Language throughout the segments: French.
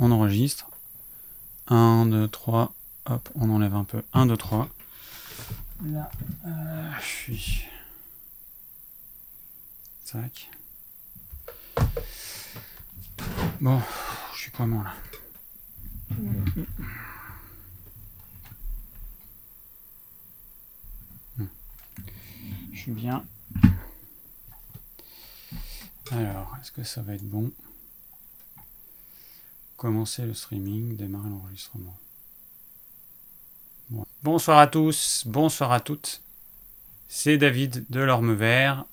on enregistre. 1, 2, 3. Hop, on enlève un peu. 1, 2, 3. Là, euh, je suis. Tac. Bon, je suis comment là Je suis bien. Alors, est-ce que ça va être bon? Commencer le streaming, démarrer l'enregistrement. Bonsoir à tous, bonsoir à toutes. C'est David de l'Orme Vert.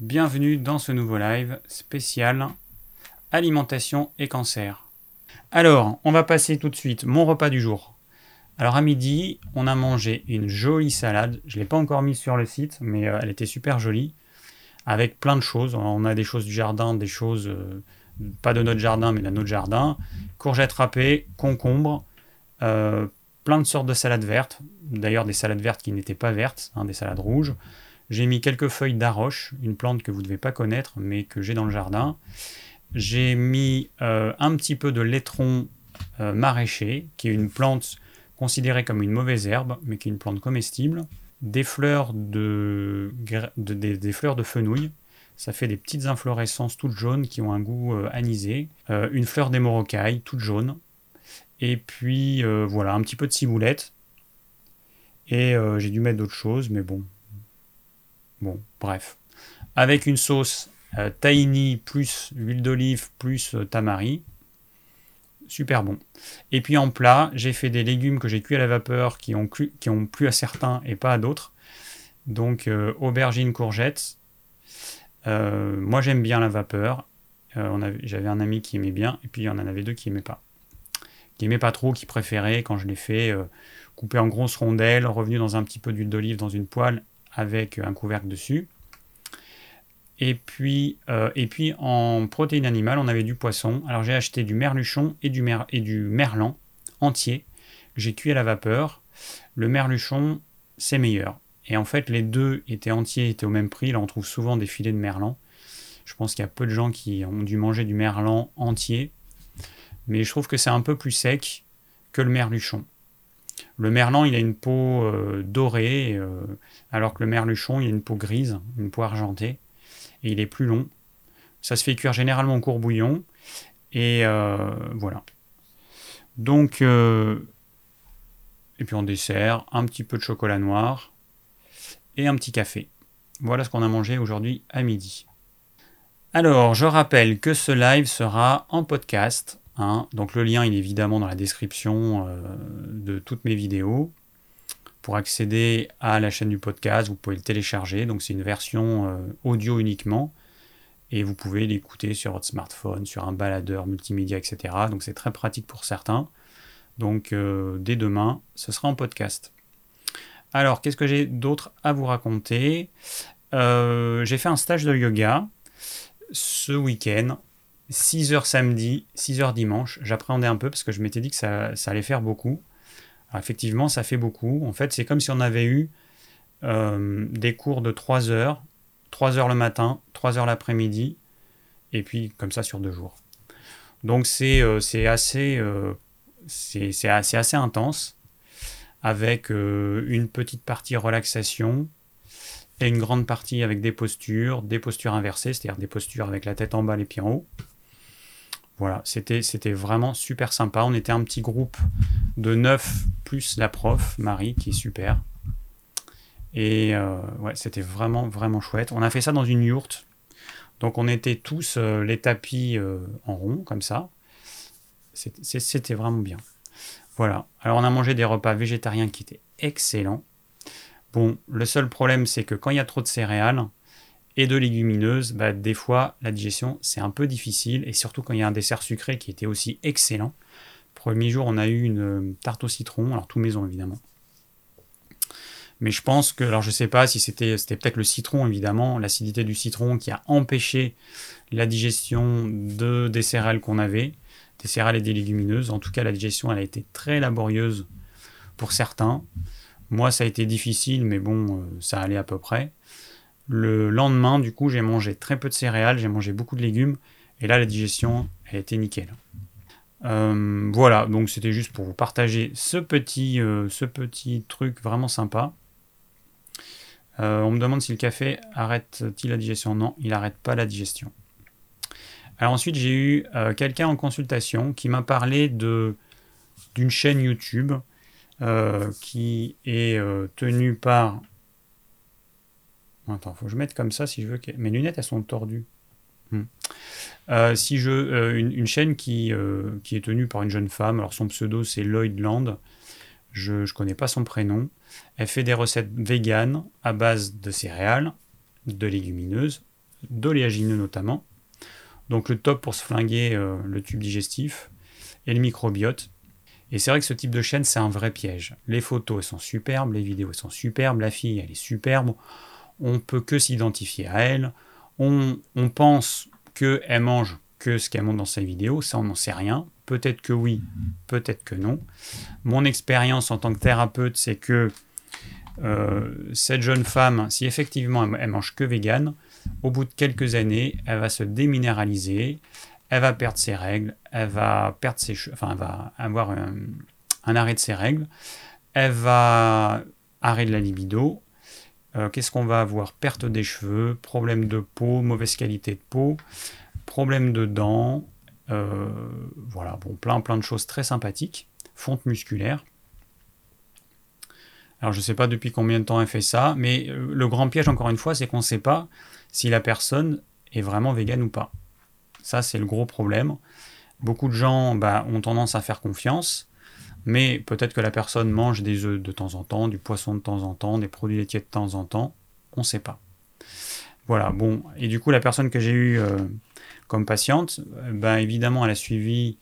Bienvenue dans ce nouveau live spécial alimentation et cancer. Alors, on va passer tout de suite mon repas du jour. Alors à midi, on a mangé une jolie salade. Je ne l'ai pas encore mise sur le site, mais euh, elle était super jolie. Avec plein de choses. On a des choses du jardin, des choses, euh, pas de notre jardin, mais de notre jardin. Courgettes râpées, concombres, euh, plein de sortes de salades vertes. D'ailleurs, des salades vertes qui n'étaient pas vertes, hein, des salades rouges. J'ai mis quelques feuilles d'arroche, une plante que vous ne devez pas connaître, mais que j'ai dans le jardin. J'ai mis un petit peu de laitron maraîcher, qui est une plante considérée comme une mauvaise herbe, mais qui est une plante comestible. Des fleurs de, des, fleurs de fenouil, ça fait des petites inflorescences toutes jaunes qui ont un goût euh, anisé. Euh, une fleur d'émorocaille, toute jaune. Et puis euh, voilà, un petit peu de ciboulette. Et j'ai dû mettre d'autres choses, mais bon. Bon, bref. Avec une sauce tahini plus huile d'olive plus tamari super bon. Et puis en plat, j'ai fait des légumes que j'ai cuits à la vapeur qui ont, plu à certains et pas à d'autres. Donc euh, courgettes. Euh, moi j'aime bien la vapeur. Euh, j'avais un ami qui aimait bien et puis il y en avait deux qui aimaient pas. Qui aimaient pas trop, qui préféraient quand je l'ai fait couper en grosses rondelles, revenu dans un petit peu d'huile d'olive dans une poêle avec un couvercle dessus. Et puis, euh, et puis en protéines animales, on avait du poisson. Alors j'ai acheté du merluchon et du, mer et du merlan entier j'ai cuit à la vapeur. Le merluchon, c'est meilleur. Et en fait, les deux étaient entiers, étaient au même prix. Là, on trouve souvent des filets de merlan. Je pense qu'il y a peu de gens qui ont dû manger du merlan entier. Mais je trouve que c'est un peu plus sec que le merluchon. Le merlan, il a une peau euh, dorée, euh, alors que le merluchon, il a une peau grise, une peau argentée et il est plus long. Ça se fait cuire généralement au court bouillon. Et euh, voilà. Donc, et puis en dessert, un petit peu de chocolat noir et un petit café. Voilà ce qu'on a mangé aujourd'hui à midi. Alors, je rappelle que ce live sera en podcast. Hein. donc le lien il est évidemment dans la description euh, de toutes mes vidéos. Pour accéder à la chaîne du podcast, vous pouvez le télécharger. Donc c'est une version euh, audio uniquement. Et vous pouvez l'écouter sur votre smartphone, sur un baladeur multimédia, etc. Donc c'est très pratique pour certains. Donc euh, dès demain, ce sera en podcast. Alors, qu'est-ce que j'ai d'autre à vous raconter? Euh, J'ai fait un stage de yoga ce week-end. 6 heures samedi, 6 heures dimanche. J'appréhendais un peu parce que je m'étais dit que ça allait faire beaucoup effectivement, ça fait beaucoup. En fait, c'est comme si on avait eu euh, des cours de 3 heures, 3 heures le matin, 3 heures l'après-midi, et puis comme ça sur deux jours. Donc c'est euh, assez intense, avec une petite partie relaxation et une grande partie avec des postures, des postures inversées, c'est-à-dire des postures avec la tête en bas, les pieds en haut. Voilà, c'était vraiment super sympa. On était un petit groupe de neuf plus la prof, Marie, qui est super. Et euh, ouais, c'était vraiment, vraiment chouette. On a fait ça dans une yourte. Donc on était tous euh, les tapis euh, en rond, comme ça. C'était vraiment bien. Voilà. Alors on a mangé des repas végétariens qui étaient excellents. Bon, le seul problème, c'est que quand il y a trop de céréales, et de légumineuses, bah, des fois la digestion c'est un peu difficile et surtout quand il y a un dessert sucré qui était aussi excellent. Premier jour, on a eu une euh, tarte au citron, alors tout maison évidemment. Mais je pense que, alors je sais pas si c'était c'était peut-être le citron évidemment, l'acidité du citron qui a empêché la digestion de des céréales qu'on avait, des céréales et des légumineuses. En tout cas, la digestion elle a été très laborieuse pour certains. Moi, ça a été difficile, mais bon, euh, ça allait à peu près. Le lendemain, du coup, j'ai mangé très peu de céréales, j'ai mangé beaucoup de légumes, et là, la digestion, elle était nickel. Euh, voilà, donc c'était juste pour vous partager ce petit, euh, ce petit truc vraiment sympa. on me demande si le café arrête-t-il la digestion. Non, il n'arrête pas la digestion. Alors ensuite, j'ai eu quelqu'un en consultation qui m'a parlé de d'une chaîne YouTube qui est tenue par Attends, faut que je mette comme ça si je veux. Mes lunettes, elles sont tordues. Hmm. Euh, si je, euh, une, chaîne qui, euh, qui est tenue par une jeune femme, alors son pseudo c'est Lloyd Land, je ne connais pas son prénom. Elle fait des recettes véganes à base de céréales, de légumineuses, d'oléagineux notamment. Donc le top pour se flinguer le tube digestif et le microbiote. Et c'est vrai que ce type de chaîne, c'est un vrai piège. Les photos, sont superbes, les vidéos, sont superbes, la fille, elle est superbe on peut que s'identifier à elle, on, pense qu'elle mange que ce qu'elle montre dans sa vidéo, ça on n'en sait rien, peut-être que oui, peut-être que non. Mon expérience en tant que thérapeute, c'est que euh, cette jeune femme, si effectivement elle, mange que vegan, au bout de quelques années, elle va se déminéraliser, elle va perdre ses règles, elle va perdre ses enfin avoir un, arrêt de ses règles, elle va arrêter la libido, euh, qu'est-ce qu'on va avoir? Perte des cheveux, problème de peau, mauvaise qualité de peau, problème de dents, euh, voilà, bon, plein plein de choses très sympathiques, fonte musculaire. Alors je ne sais pas depuis combien de temps elle fait ça, mais euh, le grand piège encore une fois, c'est qu'on ne sait pas si la personne est vraiment végane ou pas. Ça c'est le gros problème. Beaucoup de gens bah, ont tendance à faire confiance, mais peut-être que la personne mange des œufs de temps en temps, du poisson de temps en temps, des produits laitiers de temps en temps, on ne sait pas. Voilà, bon, et du coup, la personne que j'ai eue euh, comme patiente, euh, ben, évidemment, elle a suivi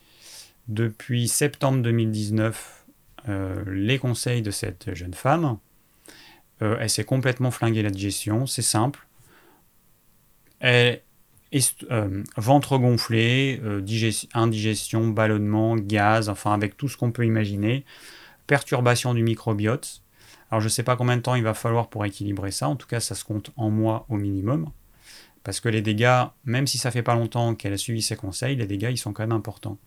depuis septembre 2019 euh, les conseils de cette jeune femme. elle s'est complètement flinguée la digestion, c'est simple. Euh, ventre gonflé, euh, indigestion, ballonnement, gaz, enfin avec tout ce qu'on peut imaginer, perturbation du microbiote. Alors je ne sais pas combien de temps il va falloir pour équilibrer ça, en tout cas ça se compte en mois au minimum, parce que les dégâts, même si ça fait pas longtemps qu'elle a suivi ses conseils, les dégâts ils sont quand même importants.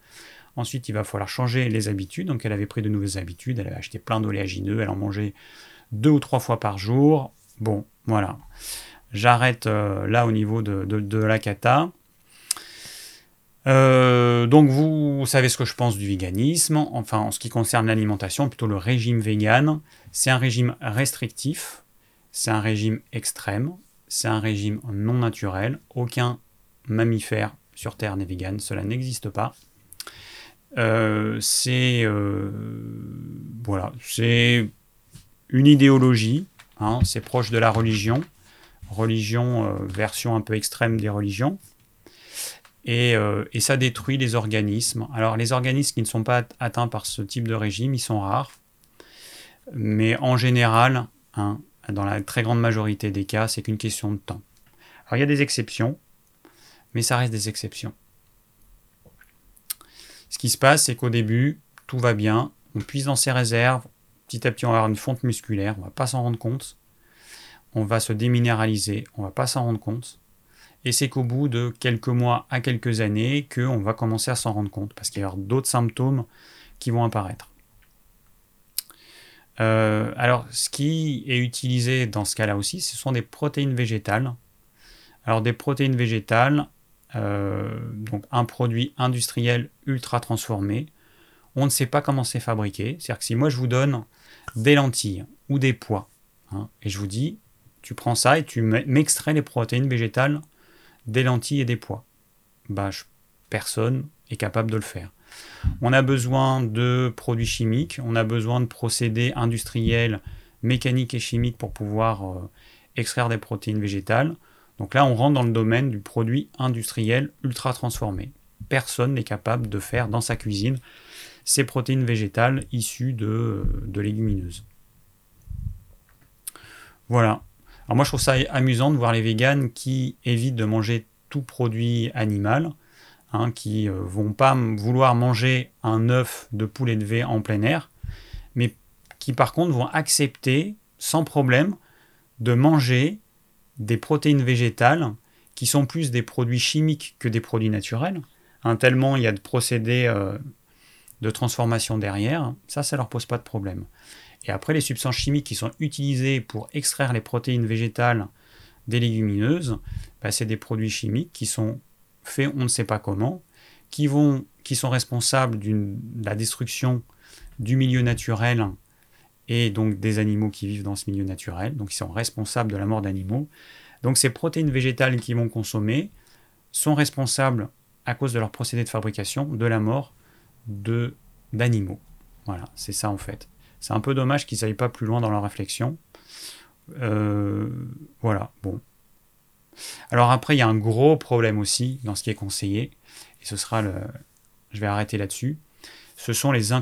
Ensuite il va falloir changer les habitudes, donc elle avait pris de nouvelles habitudes, elle avait acheté plein d'oléagineux, elle en mangeait deux ou trois fois par jour. Bon, voilà. J'arrête euh, là au niveau de, la cata. Euh, donc vous, savez ce que je pense du véganisme, enfin en ce qui concerne l'alimentation, plutôt le régime vegan. C'est un régime restrictif, c'est un régime extrême, c'est un régime non naturel. Aucun mammifère sur Terre n'est vegan, cela n'existe pas. Euh, c'est une idéologie, hein, c'est proche de la religion religion, euh, version un peu extrême des religions. Euh, et, ça détruit les organismes. Alors les organismes qui ne sont pas atteints par ce type de régime, ils sont rares. Mais en général, hein, dans la très grande majorité des cas, c'est qu'une question de temps. Alors il y a des exceptions, mais ça reste des exceptions. Ce qui se passe, c'est qu'au début, tout va bien, on puise dans ses réserves, petit à petit on va avoir une fonte musculaire, on ne va pas s'en rendre compte on va se déminéraliser, on va pas s'en rendre compte. Et c'est qu'au bout de quelques mois à quelques années qu'on va commencer à s'en rendre compte, parce qu'il y a d'autres symptômes qui vont apparaître. Euh, alors, ce qui est utilisé dans ce cas-là aussi, ce sont des protéines végétales. Alors, des protéines végétales, euh, donc un produit industriel ultra transformé, on ne sait pas comment c'est fabriqué. C'est-à-dire que si moi je vous donne des lentilles ou des pois, hein, et je vous dis, tu prends ça et tu m'extrais les protéines végétales des lentilles et des pois. Bah, personne est capable de le faire. On a besoin de produits chimiques, on a besoin de procédés industriels, mécaniques et chimiques pour pouvoir euh, extraire des protéines végétales. Donc là, on rentre dans le domaine du produit industriel ultra transformé. Personne n'est capable de faire dans sa cuisine ces protéines végétales issues de, de légumineuses. Voilà. Alors moi je trouve ça amusant de voir les véganes qui évitent de manger tout produit animal, hein, qui ne euh, vont pas vouloir manger un œuf de poulet de en plein air, mais qui par contre vont accepter sans problème de manger des protéines végétales qui sont plus des produits chimiques que des produits naturels. Hein, tellement il y a de procédés euh, de transformation derrière, ça, ça leur pose pas de problème. Et après, les substances chimiques qui sont utilisées pour extraire les protéines végétales des légumineuses, bah, c'est des produits chimiques qui sont faits on ne sait pas comment, qui, vont, qui sont responsables de la destruction du milieu naturel et donc des animaux qui vivent dans ce milieu naturel, donc ils sont responsables de la mort d'animaux. Donc ces protéines végétales qu'ils vont consommer sont responsables, à cause de leur procédé de fabrication, de la mort d'animaux. Voilà, c'est ça en fait. C'est un peu dommage qu'ils n'aillent pas plus loin dans leur réflexion. Euh, voilà, bon. Alors après, il y a un gros problème aussi dans ce qui est conseillé, et ce sera le... Je vais arrêter là-dessus. Ce sont les,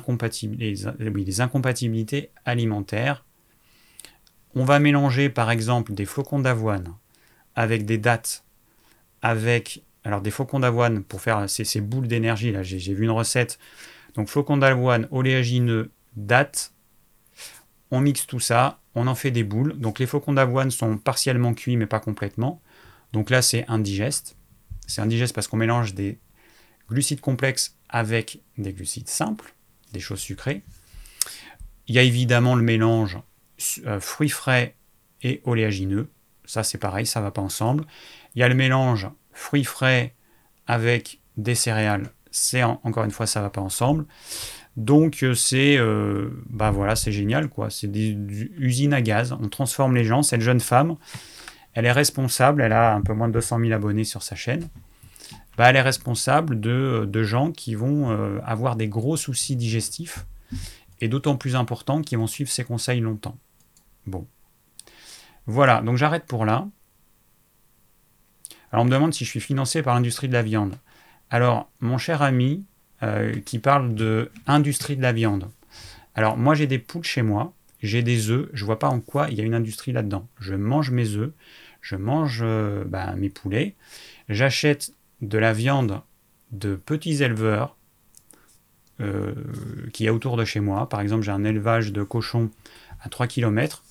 les incompatibilités alimentaires. On va mélanger par exemple des flocons d'avoine avec des dates, avec alors des flocons d'avoine pour faire ces, boules d'énergie. Là, j'ai vu une recette. Donc flocons d'avoine, oléagineux, dates. On mixe tout ça, on en fait des boules. Donc les flocons d'avoine sont partiellement cuits mais pas complètement. Donc là c'est indigeste. C'est indigeste parce qu'on mélange des glucides complexes avec des glucides simples, des choses sucrées. Il y a évidemment le mélange euh, fruits frais et oléagineux. Ça c'est pareil, ça va pas ensemble. Il y a le mélange fruits frais avec des céréales. C'est encore une fois ça va pas ensemble. Donc euh, c'est euh, bah voilà, c'est génial quoi, c'est des, usines à gaz, on transforme les gens, cette jeune femme, elle est responsable, elle a un peu moins de 200 000 abonnés sur sa chaîne. Bah, elle est responsable de, gens qui vont euh, avoir des gros soucis digestifs et d'autant plus importants qui vont suivre ses conseils longtemps. Bon. Voilà, donc j'arrête pour là. Alors on me demande si je suis financé par l'industrie de la viande. Alors, mon cher ami, euh, qui parle de industrie de la viande. Alors, moi j'ai des poules chez moi, j'ai des œufs, je vois pas en quoi il y a une industrie là-dedans. Je mange mes œufs, je mange euh, bah, mes poulets, j'achète de la viande de petits éleveurs euh, qui a autour de chez moi. Par exemple, j'ai un élevage de cochons à 3 km.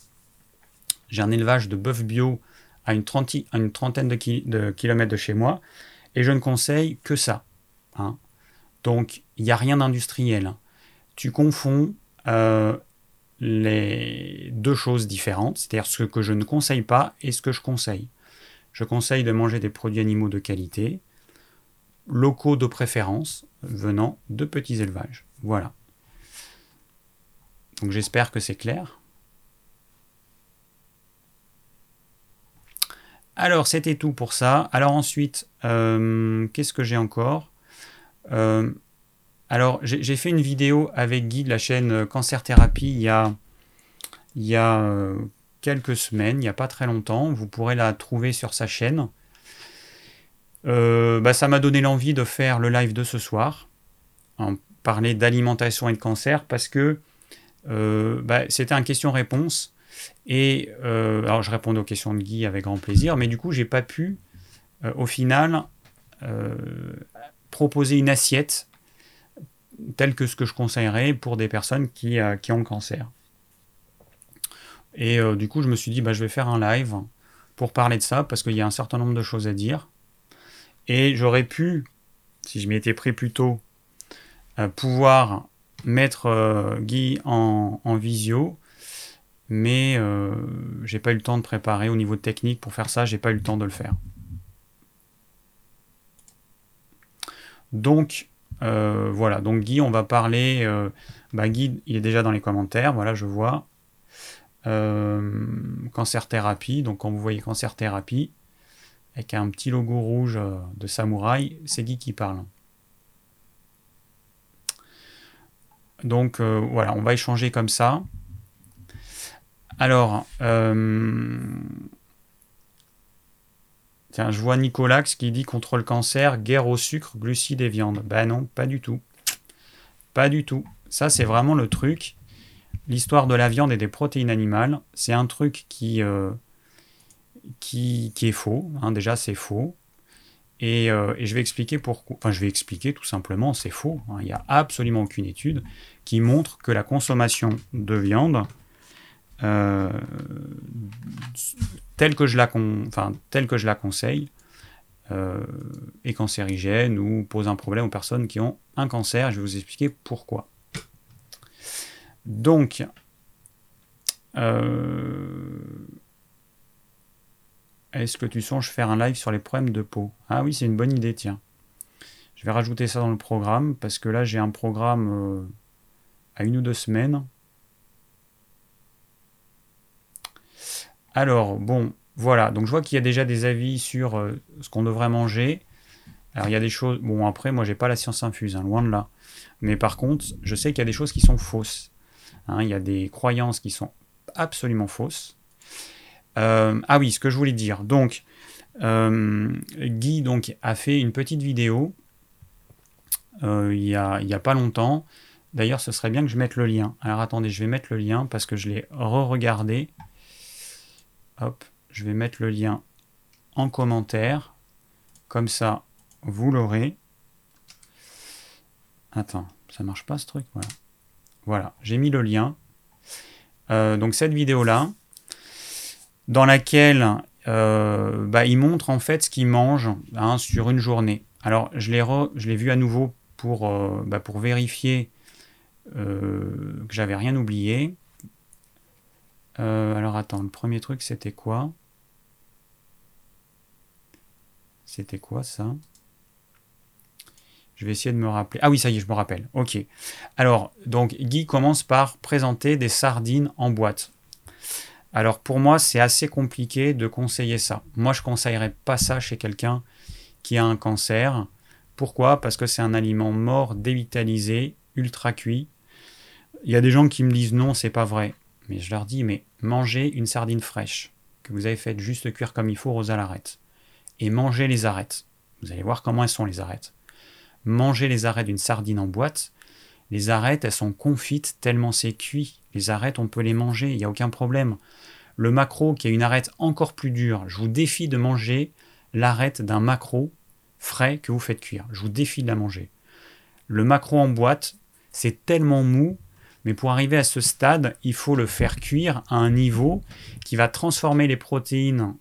J'ai un élevage de bœuf bio à une, trentaine de, kilomètres de chez moi. Et je ne conseille que ça. Hein. Donc, il n'y a rien d'industriel. Tu confonds euh, les deux choses différentes, c'est-à-dire ce que je ne conseille pas et ce que je conseille. Je conseille de manger des produits animaux de qualité, locaux de préférence venant de petits élevages. Voilà. Donc j'espère que c'est clair. Alors c'était tout pour ça. Alors ensuite, euh, qu'est-ce que j'ai encore? Euh, Alors j'ai fait une vidéo avec Guy de la chaîne Cancer Thérapie il y a, il y a euh, quelques semaines, il n'y a pas très longtemps. Vous pourrez la trouver sur sa chaîne. Euh, bah, ça m'a donné l'envie de faire le live de ce soir, en parler d'alimentation et de cancer, parce que euh, bah, c'était un question-réponse. Et euh, alors je répondais aux questions de Guy avec grand plaisir, mais du coup j'ai pas pu au final proposer une assiette telle que ce que je conseillerais pour des personnes qui, qui ont le cancer. Et du coup je me suis dit bah, je vais faire un live pour parler de ça parce qu'il y a un certain nombre de choses à dire. Et j'aurais pu, si je m'y étais pris plus tôt, euh, pouvoir mettre euh, Guy en, visio, mais euh, j'ai pas eu le temps de préparer au niveau technique pour faire ça, j'ai pas eu le temps de le faire. Donc voilà, donc Guy, on va parler. Bah, Guy, il est déjà dans les commentaires, voilà, je vois. cancer thérapie, donc quand vous voyez cancer thérapie, avec un petit logo rouge euh, de samouraï, c'est Guy qui parle. Donc euh, voilà, on va échanger comme ça. Alors, euh, je vois Nicolax qui dit contre le cancer, guerre au sucre, glucides et viande. Ben non, pas du tout. Pas du tout. Ça, c'est vraiment le truc. L'histoire de la viande et des protéines animales, c'est un truc qui, qui, est faux. Hein, déjà, c'est faux. Euh, et, je vais expliquer pourquoi. Enfin, je vais expliquer tout simplement, c'est faux. Hein. Il n'y a absolument aucune étude qui montre que la consommation de viande, euh, telle, que je la conseille, est cancérigène ou pose un problème aux personnes qui ont un cancer. Je vais vous expliquer pourquoi. Donc, est-ce que tu songes faire un live sur les problèmes de peau? Ah oui, c'est une bonne idée, tiens. Je vais rajouter ça dans le programme parce que là j'ai un programme euh, à une ou deux semaines. Alors, bon, voilà. Donc je vois qu'il y a déjà des avis sur euh, ce qu'on devrait manger. Alors il y a des choses. Bon, après, moi j'ai pas la science infuse, hein, loin de là. Mais par contre, je sais qu'il y a des choses qui sont fausses. Hein. il y a des croyances qui sont absolument fausses. Euh, ah oui, ce que je voulais dire. Donc, Guy donc, a fait une petite vidéo euh, il n'y a, pas longtemps. D'ailleurs, ce serait bien que je mette le lien. Alors attendez, je vais mettre le lien parce que je l'ai re-regardé. Hop, je vais mettre le lien en commentaire. Comme ça, vous l'aurez. Attends, ça marche pas ce truc Voilà, voilà j'ai mis le lien. Euh, donc cette vidéo-là, dans laquelle euh, bah, il montre en fait ce qu'il mange hein, sur une journée. Alors je l'ai vu à nouveau pour, euh, bah, pour vérifier que j'avais rien oublié. Euh, alors attends, le premier truc c'était quoi? C'était quoi ça? Je vais essayer de me rappeler. Ah oui, ça y est, je me rappelle. Ok. Alors, donc, Guy commence par présenter des sardines en boîte. Alors, pour moi, c'est assez compliqué de conseiller ça. Moi, je ne conseillerais pas ça chez quelqu'un qui a un cancer. Pourquoi? Parce que c'est un aliment mort, dévitalisé, ultra cuit. Il y a des gens qui me disent non, c'est pas vrai. Mais je leur dis, mais mangez une sardine fraîche, que vous avez fait juste cuire comme il faut aux l'arête. Et mangez les arêtes. Vous allez voir comment elles sont les arêtes. Mangez les arêtes d'une sardine en boîte. Les arêtes, elles sont confites tellement c'est cuit. Les arêtes, on peut les manger, il n'y a aucun problème. Le macro, qui a une arête encore plus dure, je vous défie de manger l'arête d'un macro frais que vous faites cuire. Je vous défie de la manger. Le macro en boîte, c'est tellement mou, mais pour arriver à ce stade, il faut le faire cuire à un niveau qui va transformer les protéines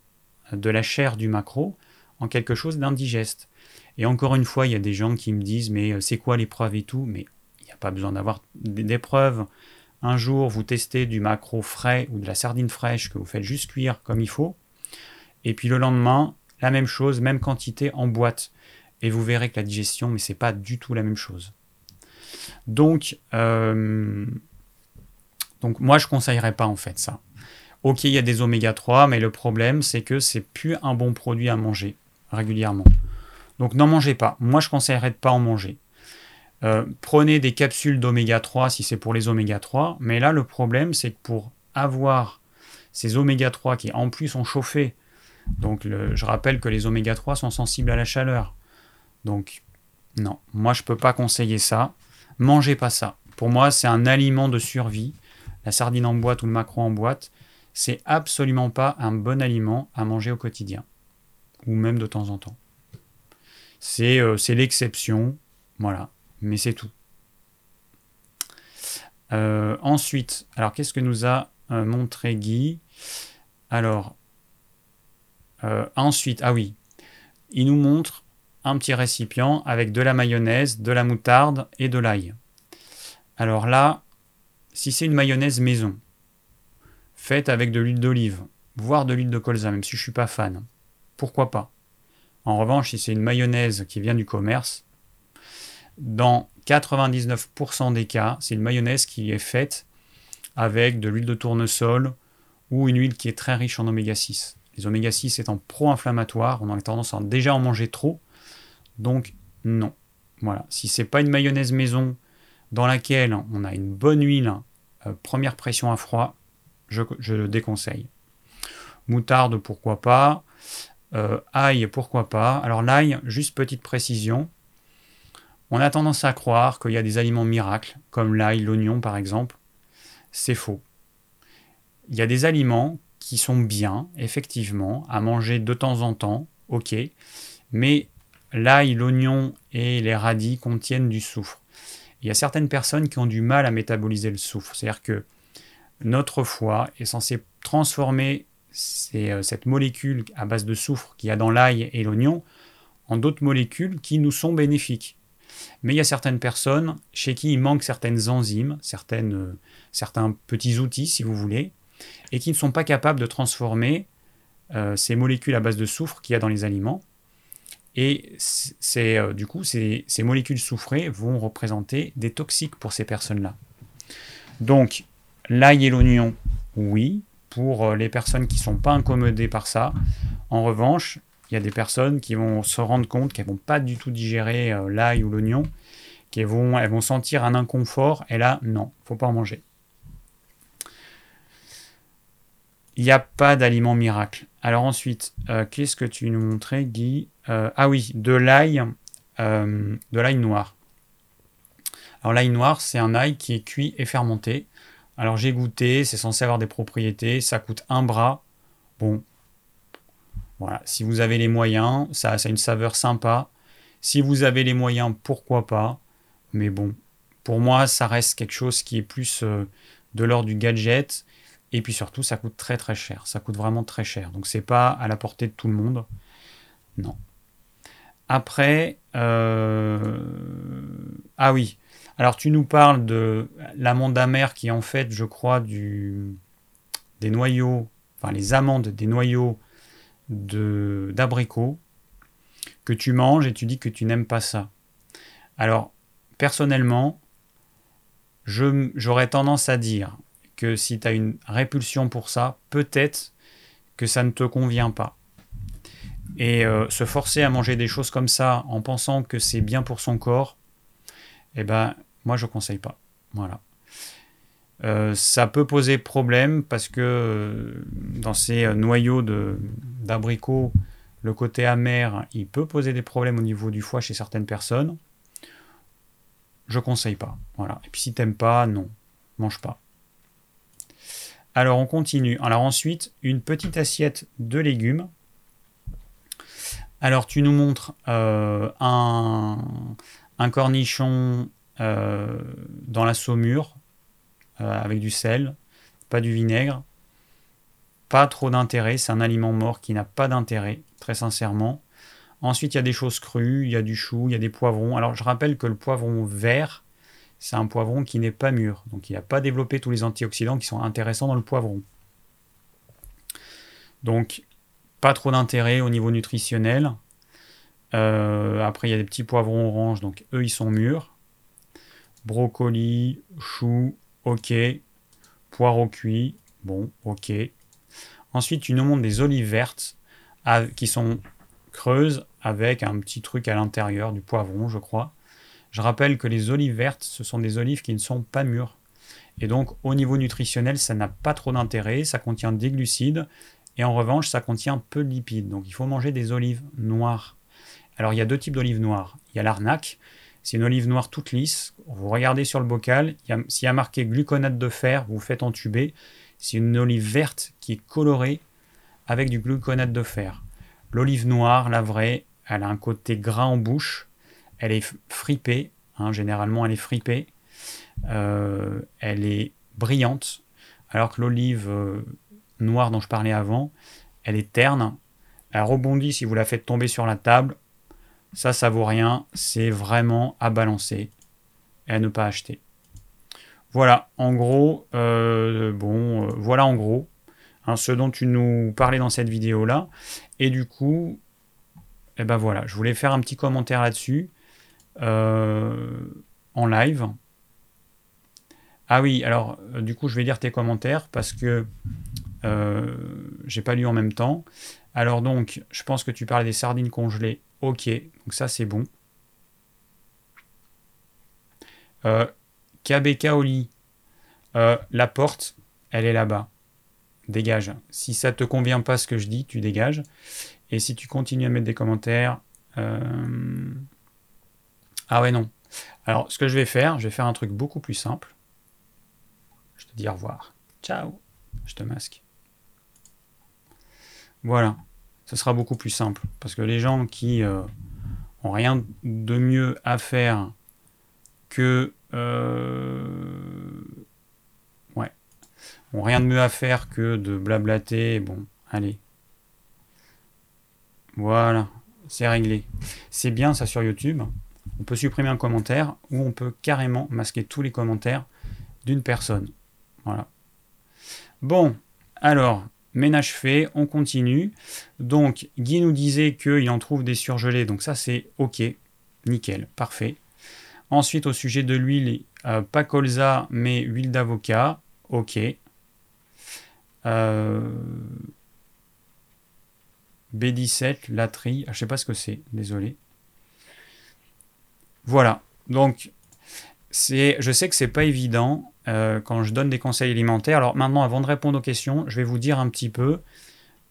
de la chair du macro en quelque chose d'indigeste. Et encore une fois, il y a des gens qui me disent mais euh, c'est quoi l'épreuve et tout? Mais il n'y a pas besoin d'avoir d'épreuve. Un jour, vous testez du macro frais ou de la sardine fraîche que vous faites juste cuire comme il faut. Et puis le lendemain, la même chose, même quantité en boîte. Et vous verrez que la digestion, mais c'est pas du tout la même chose. Donc, euh, donc moi, je conseillerais pas en fait ça. Ok, il y a des oméga 3, mais le problème, c'est que c'est plus un bon produit à manger régulièrement. Donc n'en mangez pas. Moi, je conseillerais de pas en manger. Euh, prenez des capsules d'oméga 3 si c'est pour les oméga 3, mais là, le problème, c'est que pour avoir ces oméga 3 qui en plus ont chauffé donc je rappelle que les oméga 3 sont sensibles à la chaleur. Donc non, moi je ne peux pas conseiller ça. Mangez pas ça. Pour moi, c'est un aliment de survie. La sardine en boîte ou le macro en boîte, c'est absolument pas un bon aliment à manger au quotidien. Ou même de temps en temps. C'est euh, l'exception, voilà, mais c'est tout. Euh, ensuite, alors qu'est-ce que nous a euh, montré Guy? Alors, euh, ensuite, ah oui, il nous montre un petit récipient avec de la mayonnaise, de la moutarde et de l'ail. Alors là, si c'est une mayonnaise maison, faite avec de l'huile d'olive, voire de l'huile de colza, même si je ne suis pas fan, pourquoi pas? En revanche, si c'est une mayonnaise qui vient du commerce, dans 99% des cas, c'est une mayonnaise qui est faite avec de l'huile de tournesol ou une huile qui est très riche en oméga 6. Les oméga 6 étant pro-inflammatoires, on a tendance à déjà en manger trop. Donc non. Voilà. Si c'est pas une mayonnaise maison dans laquelle on a une bonne huile, euh, première pression à froid, je, le déconseille. Moutarde, pourquoi pas. Euh, ail, pourquoi pas. Alors l'ail, juste petite précision. On a tendance à croire qu'il y a des aliments miracles, comme l'ail, l'oignon par exemple. C'est faux. Il y a des aliments qui sont bien, effectivement, à manger de temps en temps, ok, mais l'ail, l'oignon et les radis contiennent du soufre. Il y a certaines personnes qui ont du mal à métaboliser le soufre, c'est-à-dire que notre foie est censé transformer euh, cette molécule à base de soufre qu'il y a dans l'ail et l'oignon en d'autres molécules qui nous sont bénéfiques. Mais il y a certaines personnes chez qui il manque certaines enzymes, euh, certains petits outils, si vous voulez, et qui ne sont pas capables de transformer euh, ces molécules à base de soufre qu'il y a dans les aliments. Et c'est, euh, du coup, ces, molécules soufrées vont représenter des toxiques pour ces personnes-là. Donc, l'ail et l'oignon, oui, pour les personnes qui ne sont pas incommodées par ça. En revanche, il y a des personnes qui vont se rendre compte qu'elles vont pas du tout digérer euh, l'ail ou l'oignon, qu'elles vont, elles vont sentir un inconfort, et là, non, faut pas en manger. Il n'y a pas d'aliment miracle. Alors ensuite, euh, qu'est-ce que tu nous montrais, Guy? Euh, Ah oui, de l'ail, de l'ail noir. Alors l'ail noir, c'est un ail qui est cuit et fermenté. Alors j'ai goûté, c'est censé avoir des propriétés, ça coûte un bras. Bon, voilà, si vous avez les moyens, ça, a une saveur sympa. Si vous avez les moyens, pourquoi pas. Mais bon, pour moi, ça reste quelque chose qui est plus euh, de l'ordre du gadget. Et puis surtout, ça coûte très très cher. Ça coûte vraiment très cher. Donc c'est pas à la portée de tout le monde. Non. Après, euh, ah oui. Alors tu nous parles de l'amande amère qui est en fait, je crois, du... des noyaux, enfin les amandes des noyaux d'abricots que tu manges et tu dis que tu n'aimes pas ça. Alors, personnellement, j'aurais tendance à dire que si tu as une répulsion pour ça, peut-être que ça ne te convient pas. Et euh, se forcer à manger des choses comme ça en pensant que c'est bien pour son corps, eh ben, moi je conseille pas. Voilà. Euh, ça peut poser problème parce que euh, dans ces noyaux d'abricots, le côté amer, il peut poser des problèmes au niveau du foie chez certaines personnes. Je conseille pas. Voilà. Et puis si t'aimes pas, non, mange pas. Alors on continue. Alors ensuite, une petite assiette de légumes. Alors tu nous montres euh, un, cornichon dans la saumure euh, avec du sel, pas du vinaigre. Pas trop d'intérêt, c'est un aliment mort qui n'a pas d'intérêt, très sincèrement. Ensuite, il y a des choses crues, il y a du chou, il y a des poivrons. Alors, je rappelle que le poivron vert, c'est un poivron qui n'est pas mûr. Donc, il n'a pas développé tous les antioxydants qui sont intéressants dans le poivron. Donc, trop d'intérêt au niveau nutritionnel. Euh, après, il y a des petits poivrons orange, donc eux, ils sont mûrs. Brocoli, chou, ok. Poireaux cuits, bon, ok. Ensuite, tu nous montres des olives vertes qui sont creuses avec un petit truc à l'intérieur, du poivron, je crois. Je rappelle que les olives vertes, ce sont des olives qui ne sont pas mûres. Et donc, au niveau nutritionnel, ça n'a pas trop d'intérêt. Ça contient des glucides. Et en revanche, ça contient peu de lipides. Donc, il faut manger des olives noires. Alors, il y a deux types d'olives noires. Il y a l'arnaque, c'est une olive noire toute lisse. Vous regardez sur le bocal, s'il y a marqué gluconate de fer, vous faites entuber. C'est une olive verte qui est colorée avec du gluconate de fer. L'olive noire, la vraie, elle a un côté gras en bouche. Elle est fripée, hein, généralement elle est fripée. Euh, elle est brillante, alors que l'olive euh, noire dont je parlais avant, elle est terne. Elle rebondit si vous la faites tomber sur la table. Ça, ça vaut rien. C'est vraiment à balancer et à ne pas acheter. Voilà, en gros, euh, bon, euh, voilà en gros hein, ce dont tu nous parlais dans cette vidéo-là. Et du coup, eh ben voilà, je voulais faire un petit commentaire là-dessus euh, en live. Ah oui, alors du coup, je vais lire tes commentaires parce que j'ai pas lu en même temps. Alors donc, je pense que tu parlais des sardines congelées Ok, donc ça c'est bon. Euh, KBK Oli, euh, la porte, elle est là-bas. Dégage. Si ça te convient pas ce que je dis, tu dégages. Et si tu continues à mettre des commentaires. Euh, ah ouais, non. Alors, ce que je vais faire, je vais faire un truc beaucoup plus simple. Je te dis au revoir. Ciao. Je te masque. Voilà ce sera beaucoup plus simple. Parce que les gens qui euh, ont rien de mieux à faire que... Euh, ouais. Ont rien de mieux à faire que de blablater. Bon, allez. Voilà. c'est réglé. C'est bien ça sur YouTube. On peut supprimer un commentaire ou on peut carrément masquer tous les commentaires d'une personne. Voilà. Bon, alors, ménage fait, on continue. Donc, Guy nous disait qu'il en trouve des surgelés, donc ça c'est ok, nickel, parfait. Ensuite, au sujet de l'huile, euh, pas colza, mais huile d'avocat, ok. Euh, B17, latrie, ah, je sais pas ce que c'est, désolé. Voilà, donc je sais que c'est pas évident euh, quand je donne des conseils alimentaires. Alors maintenant, avant de répondre aux questions, je vais vous dire un petit peu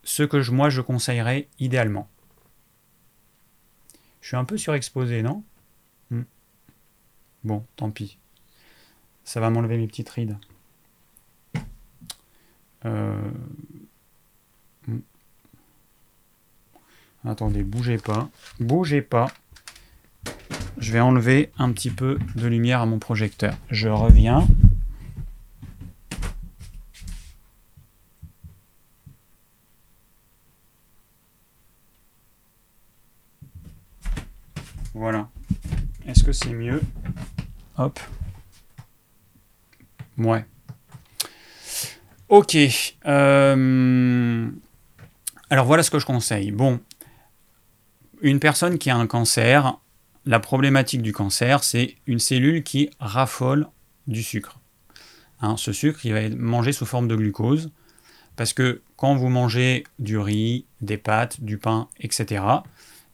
ce que je, moi je conseillerais idéalement. Je suis un peu surexposé, non? Hmm. Bon, tant pis. Ça va m'enlever mes petites rides. Euh, hmm. Attendez, bougez pas. Bougez pas. Je vais enlever un petit peu de lumière à mon projecteur. Je reviens. Voilà. Est-ce que c'est mieux Hop. Ouais. Ok. Euh, alors voilà ce que je conseille. Bon, une personne qui a un cancer, la problématique du cancer, c'est une cellule qui raffole du sucre. Hein, ce sucre, il va être mangé sous forme de glucose, parce que quand vous mangez du riz, des pâtes, du pain, etc.,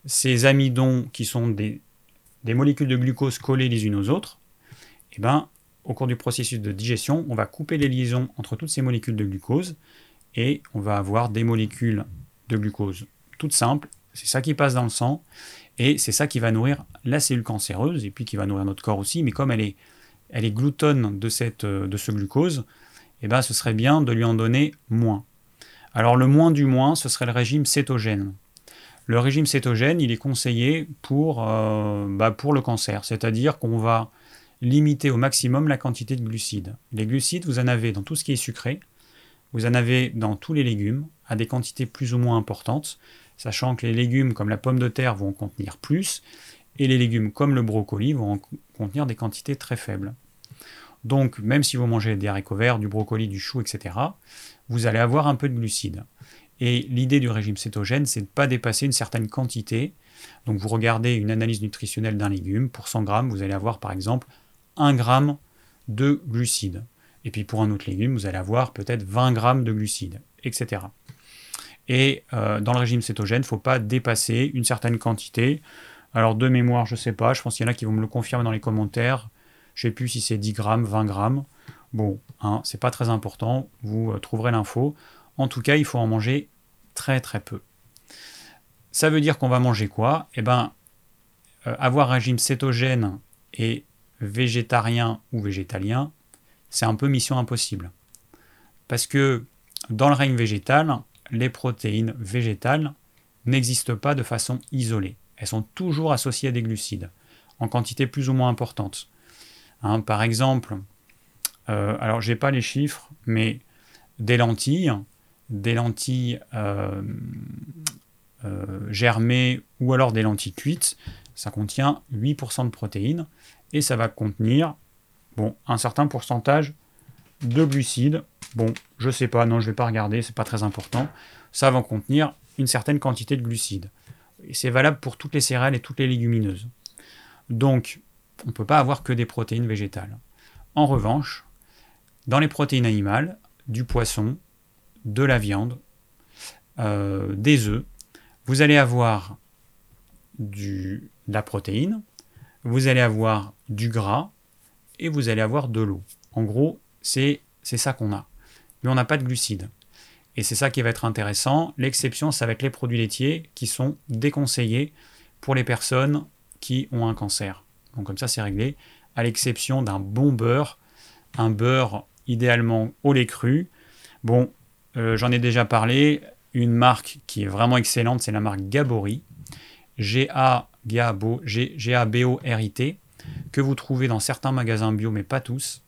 ces amidons qui sont des, molécules de glucose collées les unes aux autres, eh ben, au cours du processus de digestion, on va couper les liaisons entre toutes ces molécules de glucose et on va avoir des molécules de glucose toutes simples. C'est ça qui passe dans le sang et c'est ça qui va nourrir la cellule cancéreuse et puis qui va nourrir notre corps aussi. Mais comme elle est, elle est gloutonne de, cette, de ce glucose, eh ben, ce serait bien de lui en donner moins. Alors le moins du moins, ce serait le régime cétogène. Le régime cétogène, il est conseillé pour, euh, bah, pour le cancer, c'est-à-dire qu'on va limiter au maximum la quantité de glucides. Les glucides, vous en avez dans tout ce qui est sucré, vous en avez dans tous les légumes, à des quantités plus ou moins importantes, sachant que les légumes comme la pomme de terre vont en contenir plus, et les légumes comme le brocoli vont en contenir des quantités très faibles. Donc, même si vous mangez des haricots verts, du brocoli, du chou, etc., vous allez avoir un peu de glucides. Et l'idée du régime cétogène, c'est de ne pas dépasser une certaine quantité. Donc vous regardez une analyse nutritionnelle d'un légume, pour 100 grammes, vous allez avoir par exemple 1 gramme de glucides. Et puis pour un autre légume, vous allez avoir peut-être 20 grammes de glucides, etc. Et euh, dans le régime cétogène, il ne faut pas dépasser une certaine quantité. Alors de mémoire, je ne sais pas, je pense qu'il y en a qui vont me le confirmer dans les commentaires. Je ne sais plus si c'est 10 grammes, 20 grammes. Bon, hein, c'est pas très important, vous euh, trouverez l'info. En tout cas, il faut en manger très peu. Ça veut dire qu'on va manger quoi? Eh bien, euh, avoir un régime cétogène et végétarien ou végétalien, c'est un peu mission impossible. Parce que dans le règne végétal, les protéines végétales n'existent pas de façon isolée. Elles sont toujours associées à des glucides, en quantité plus ou moins importante. Hein, par exemple, euh, alors j'ai pas les chiffres, mais des lentilles, des lentilles euh, euh, germées ou alors des lentilles cuites, ça contient 8% de protéines et ça va contenir bon, un certain pourcentage de glucides. Bon, je sais pas, non, je vais pas regarder, c'est pas très important. Ça va contenir une certaine quantité de glucides. C'est valable pour toutes les céréales et toutes les légumineuses. Donc, on ne peut pas avoir que des protéines végétales. En revanche, dans les protéines animales, du poisson, de la viande, euh, des œufs, vous allez avoir du, de la protéine, vous allez avoir du gras et vous allez avoir de l'eau. En gros, c'est ça qu'on a. Mais on n'a pas de glucides. Et c'est ça qui va être intéressant. L'exception, ça va être les produits laitiers qui sont déconseillés pour les personnes qui ont un cancer. Donc comme ça, c'est réglé. À l'exception d'un bon beurre, un beurre idéalement au lait cru. Bon, euh, j'en ai déjà parlé. Une marque qui est vraiment excellente, c'est la marque Gabori. G-A-B-O-R-I-T, que vous trouvez dans certains magasins bio, mais pas tous.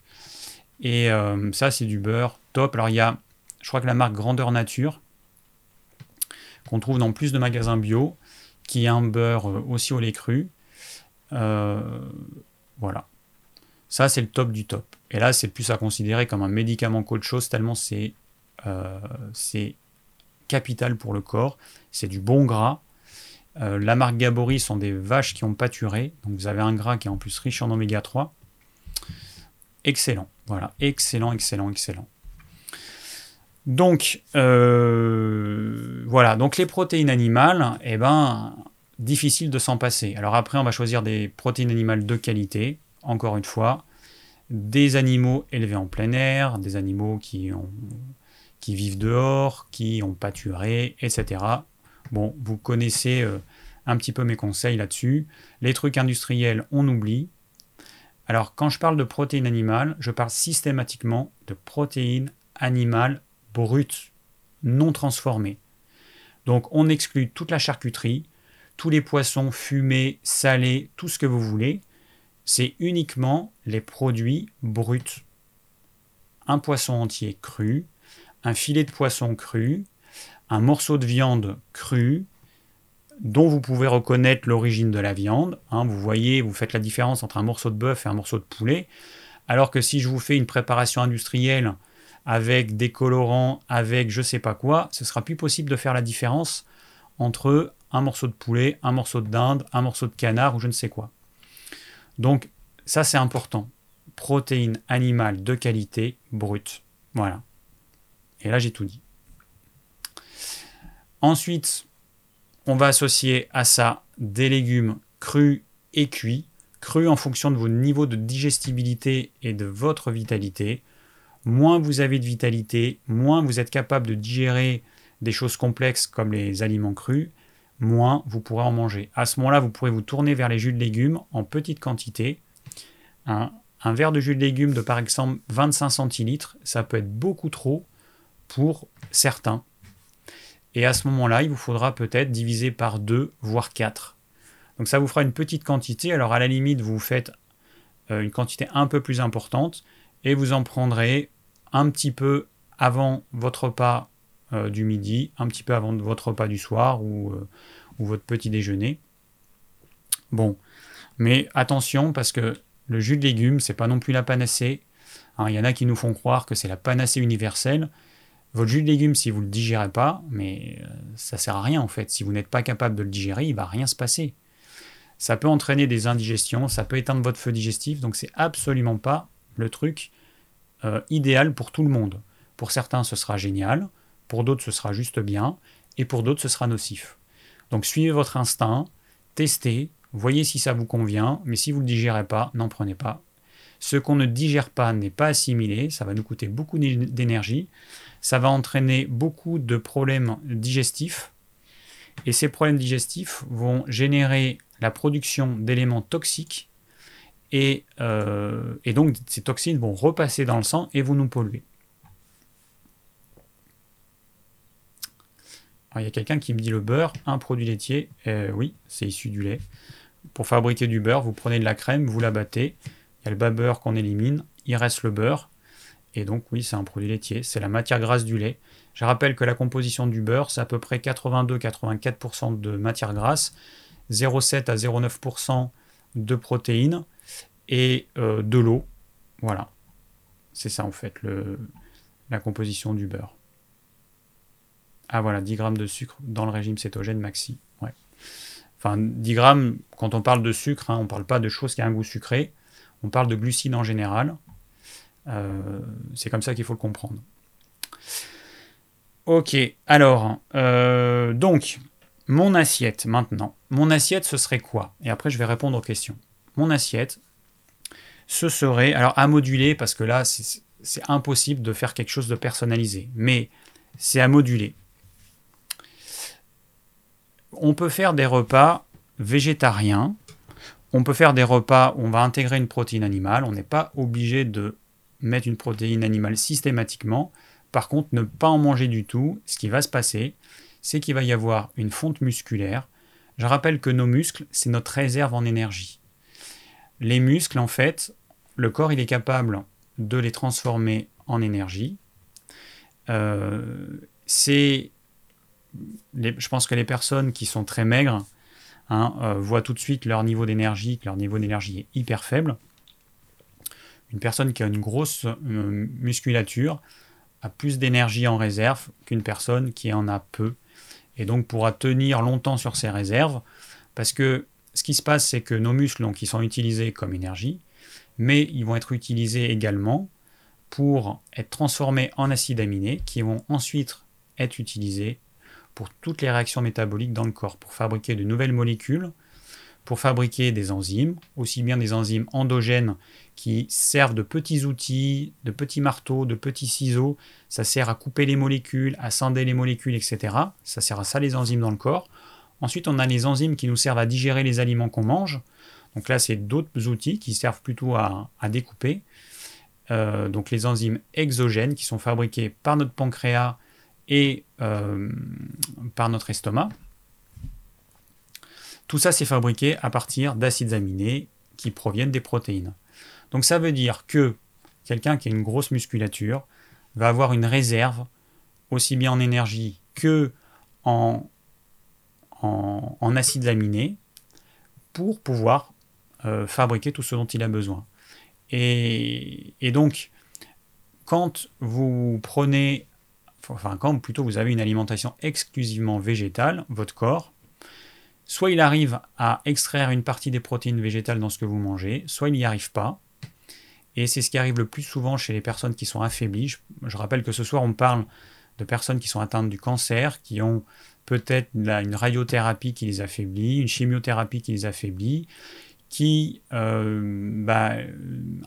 Et euh, ça, c'est du beurre top. Alors, il y a, je crois que la marque Grandeur Nature, qu'on trouve dans plus de magasins bio, qui est un beurre aussi au lait cru. voilà. Ça, c'est le top du top. Et là, c'est plus à considérer comme un médicament qu'autre chose, tellement c'est capital pour le corps. C'est du bon gras. la marque Gabory sont des vaches qui ont pâturé. Donc vous avez un gras qui est en plus riche en oméga 3. Excellent. Voilà. Excellent, excellent, excellent. Donc, euh, voilà. Donc, les protéines animales, eh ben, difficile de s'en passer. Alors après, on va choisir des protéines animales de qualité, encore une fois. Des animaux élevés en plein air, des animaux qui, ont, qui vivent dehors, qui ont pâturé, etc. Bon, vous connaissez euh, un petit peu mes conseils là-dessus. Les trucs industriels, on oublie. Alors, quand je parle de protéines animales, je parle systématiquement de protéines animales brutes, non transformées. Donc, on exclut toute la charcuterie, tous les poissons fumés, salés, tout ce que vous voulez. C'est uniquement les produits bruts. Un poisson entier cru, un filet de poisson cru, un morceau de viande cru, dont vous pouvez reconnaître l'origine de la viande. Hein, vous voyez, vous faites la différence entre un morceau de bœuf et un morceau de poulet. Alors que si je vous fais une préparation industrielle avec des colorants, avec je sais pas quoi, ce sera plus possible de faire la différence entre un morceau de poulet, un morceau de dinde, un morceau de canard ou je ne sais quoi. Donc ça c'est important. Protéines animales de qualité brute. Voilà. Et là j'ai tout dit. Ensuite, on va associer à ça des légumes crus et cuits, crus en fonction de vos niveaux de digestibilité et de votre vitalité. Moins vous avez de vitalité, moins vous êtes capable de digérer des choses complexes comme les aliments crus, moins vous pourrez en manger. À ce moment-là, vous pourrez vous tourner vers les jus de légumes en petite quantité. Un, un verre de jus de légumes de par exemple 25 centilitres, ça peut être beaucoup trop pour certains. Et à ce moment-là, il vous faudra peut-être diviser par 2, voire 4. Donc ça vous fera une petite quantité. Alors à la limite, vous faites euh, une quantité un peu plus importante et vous en prendrez un petit peu avant votre repas euh, du midi, un petit peu avant votre repas du soir ou, euh, ou votre petit déjeuner. Bon, mais attention parce que le jus de légumes, c'est pas non plus la panacée. Hein, il y en a qui nous font croire que c'est la panacée universelle. Votre jus de légumes, si vous ne le digérez pas, mais euh, ça sert à rien en fait. Si vous n'êtes pas capable de le digérer, il va rien se passer. Ça peut entraîner des indigestions, ça peut éteindre votre feu digestif, donc c'est absolument pas le truc euh, idéal pour tout le monde. Pour certains, ce sera génial, pour d'autres, ce sera juste bien, et pour d'autres, ce sera nocif. Donc suivez votre instinct, testez, voyez si ça vous convient, mais si vous ne le digérez pas, n'en prenez pas. Ce qu'on ne digère pas n'est pas assimilé, ça va nous coûter beaucoup d'énergie ça va entraîner beaucoup de problèmes digestifs. Et ces problèmes digestifs vont générer la production d'éléments toxiques. Et, euh, donc ces toxines vont repasser dans le sang et vont nous polluer. il y a quelqu'un qui me dit le beurre, un produit laitier. Euh, oui, c'est issu du lait. Pour fabriquer du beurre, vous prenez de la crème, vous la battez. Il y a le bas beurre qu'on élimine. Il reste le beurre. Et donc oui, c'est un produit laitier, c'est la matière grasse du lait. Je rappelle que la composition du beurre, c'est à peu près 82-84% de matière grasse, 0,7 à 0,9% de protéines et euh, de l'eau. Voilà. C'est ça en fait la composition du beurre. Ah voilà, 10 grammes de sucre dans le régime cétogène maxi. Enfin, 10 grammes, quand on parle de sucre, hein, on ne parle pas de choses qui ont un goût sucré, on parle de glucides en général. Euh, c'est comme ça qu'il faut le comprendre. Ok, alors, euh, donc, mon assiette maintenant. Mon assiette, ce serait quoi? Et après, je vais répondre aux questions. Mon assiette, ce serait, alors à moduler, parce que là, c'est impossible de faire quelque chose de personnalisé, mais c'est à moduler. On peut faire des repas végétariens, on peut faire des repas où on va intégrer une protéine animale, on n'est pas obligé de mettre une protéine animale systématiquement. Par contre, ne pas en manger du tout, ce qui va se passer, c'est qu'il va y avoir une fonte musculaire. Je rappelle que nos muscles, c'est notre réserve en énergie. Les muscles, en fait, le corps, il est capable de les transformer en énergie. Euh, c'est, je pense que les personnes qui sont très maigres, hein, euh, voient tout de suite leur niveau d'énergie, que leur niveau d'énergie est hyper faible. Une personne qui a une grosse euh, musculature a plus d'énergie en réserve qu'une personne qui en a peu, et donc pourra tenir longtemps sur ses réserves, parce que ce qui se passe, c'est que nos muscles, donc, ils sont utilisés comme énergie, mais ils vont être utilisés également pour être transformés en acides aminés, qui vont ensuite être utilisés pour toutes les réactions métaboliques dans le corps, pour fabriquer de nouvelles molécules, pour fabriquer des enzymes, aussi bien des enzymes endogènes qui servent de petits outils, de petits marteaux, de petits ciseaux, ça sert à couper les molécules, à scinder les molécules, etc. Ça sert à ça les enzymes dans le corps. Ensuite, on a les enzymes qui nous servent à digérer les aliments qu'on mange. Donc là, c'est d'autres outils qui servent plutôt à, découper. Euh, donc les enzymes exogènes qui sont fabriquées par notre pancréas et euh, par notre estomac. Tout ça, c'est fabriqué à partir d'acides aminés qui proviennent des protéines. Donc ça veut dire que quelqu'un qui a une grosse musculature va avoir une réserve aussi bien en énergie que en, en, acides aminés pour pouvoir euh, fabriquer tout ce dont il a besoin. Et, et donc, quand vous prenez enfin quand plutôt vous avez une alimentation exclusivement végétale, votre corps, soit il arrive à extraire une partie des protéines végétales dans ce que vous mangez, soit il n'y arrive pas. Et c'est ce qui arrive le plus souvent chez les personnes qui sont affaiblies. Je, rappelle que ce soir, on parle de personnes qui sont atteintes du cancer, qui ont peut-être une radiothérapie qui les affaiblit, une chimiothérapie qui les affaiblit, qui euh, bah,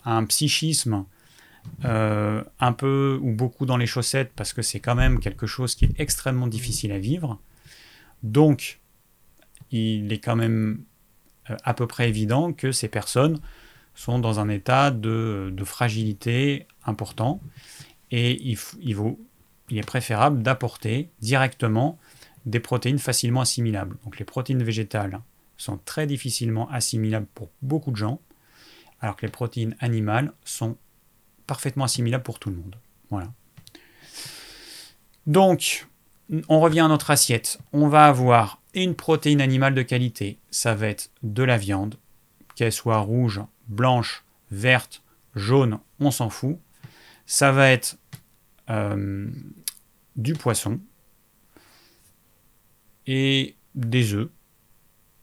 a un psychisme euh, un peu ou beaucoup dans les chaussettes parce que c'est quand même quelque chose qui est extrêmement difficile à vivre. Donc, il est quand même euh, à peu près évident que ces personnes sont dans un état de, fragilité important et il, il est préférable d'apporter directement des protéines facilement assimilables. Donc les protéines végétales sont très difficilement assimilables pour beaucoup de gens, alors que les protéines animales sont parfaitement assimilable pour tout le monde. Voilà. Donc, on revient à notre assiette. On va avoir une protéine animale de qualité. Ça va être de la viande, qu'elle soit rouge, blanche, verte, jaune, on s'en fout. Ça va être euh, du poisson et des œufs.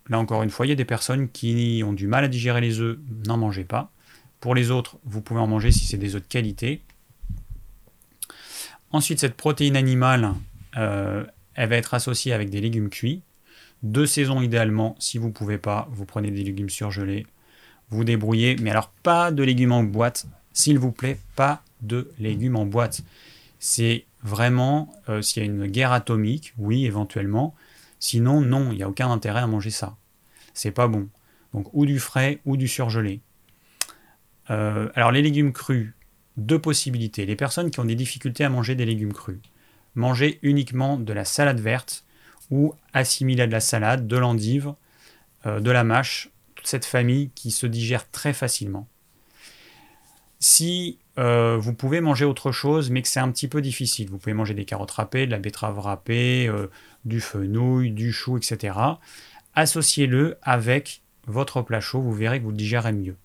Là encore une fois, il y a des personnes qui ont du mal à digérer les œufs, n'en mangez pas. Pour les autres, vous pouvez en manger si c'est des œufs de qualité. Ensuite, cette protéine animale, euh, elle va être associée avec des légumes cuits. De saison idéalement, si vous ne pouvez pas, vous prenez des légumes surgelés, vous débrouillez. Mais alors, pas de légumes en boîte, s'il vous plaît, pas de légumes en boîte. C'est vraiment, euh, s'il y a une guerre atomique, oui, éventuellement. Sinon, non, il n'y a aucun intérêt à manger ça. C'est pas bon. Donc, ou du frais ou du surgelé. Euh, alors les légumes crus, deux possibilités. Les personnes qui ont des difficultés à manger des légumes crus, manger uniquement de la salade verte ou assimiler de la salade, de l'endive, euh, de la mâche, cette famille qui se digère très facilement. Si euh, vous pouvez manger autre chose, mais que c'est un petit peu difficile, vous pouvez manger des carottes râpées, de la betterave râpée, du fenouil, du chou, etc. Associez-le avec votre plat chaud, vous verrez que vous le digérez mieux.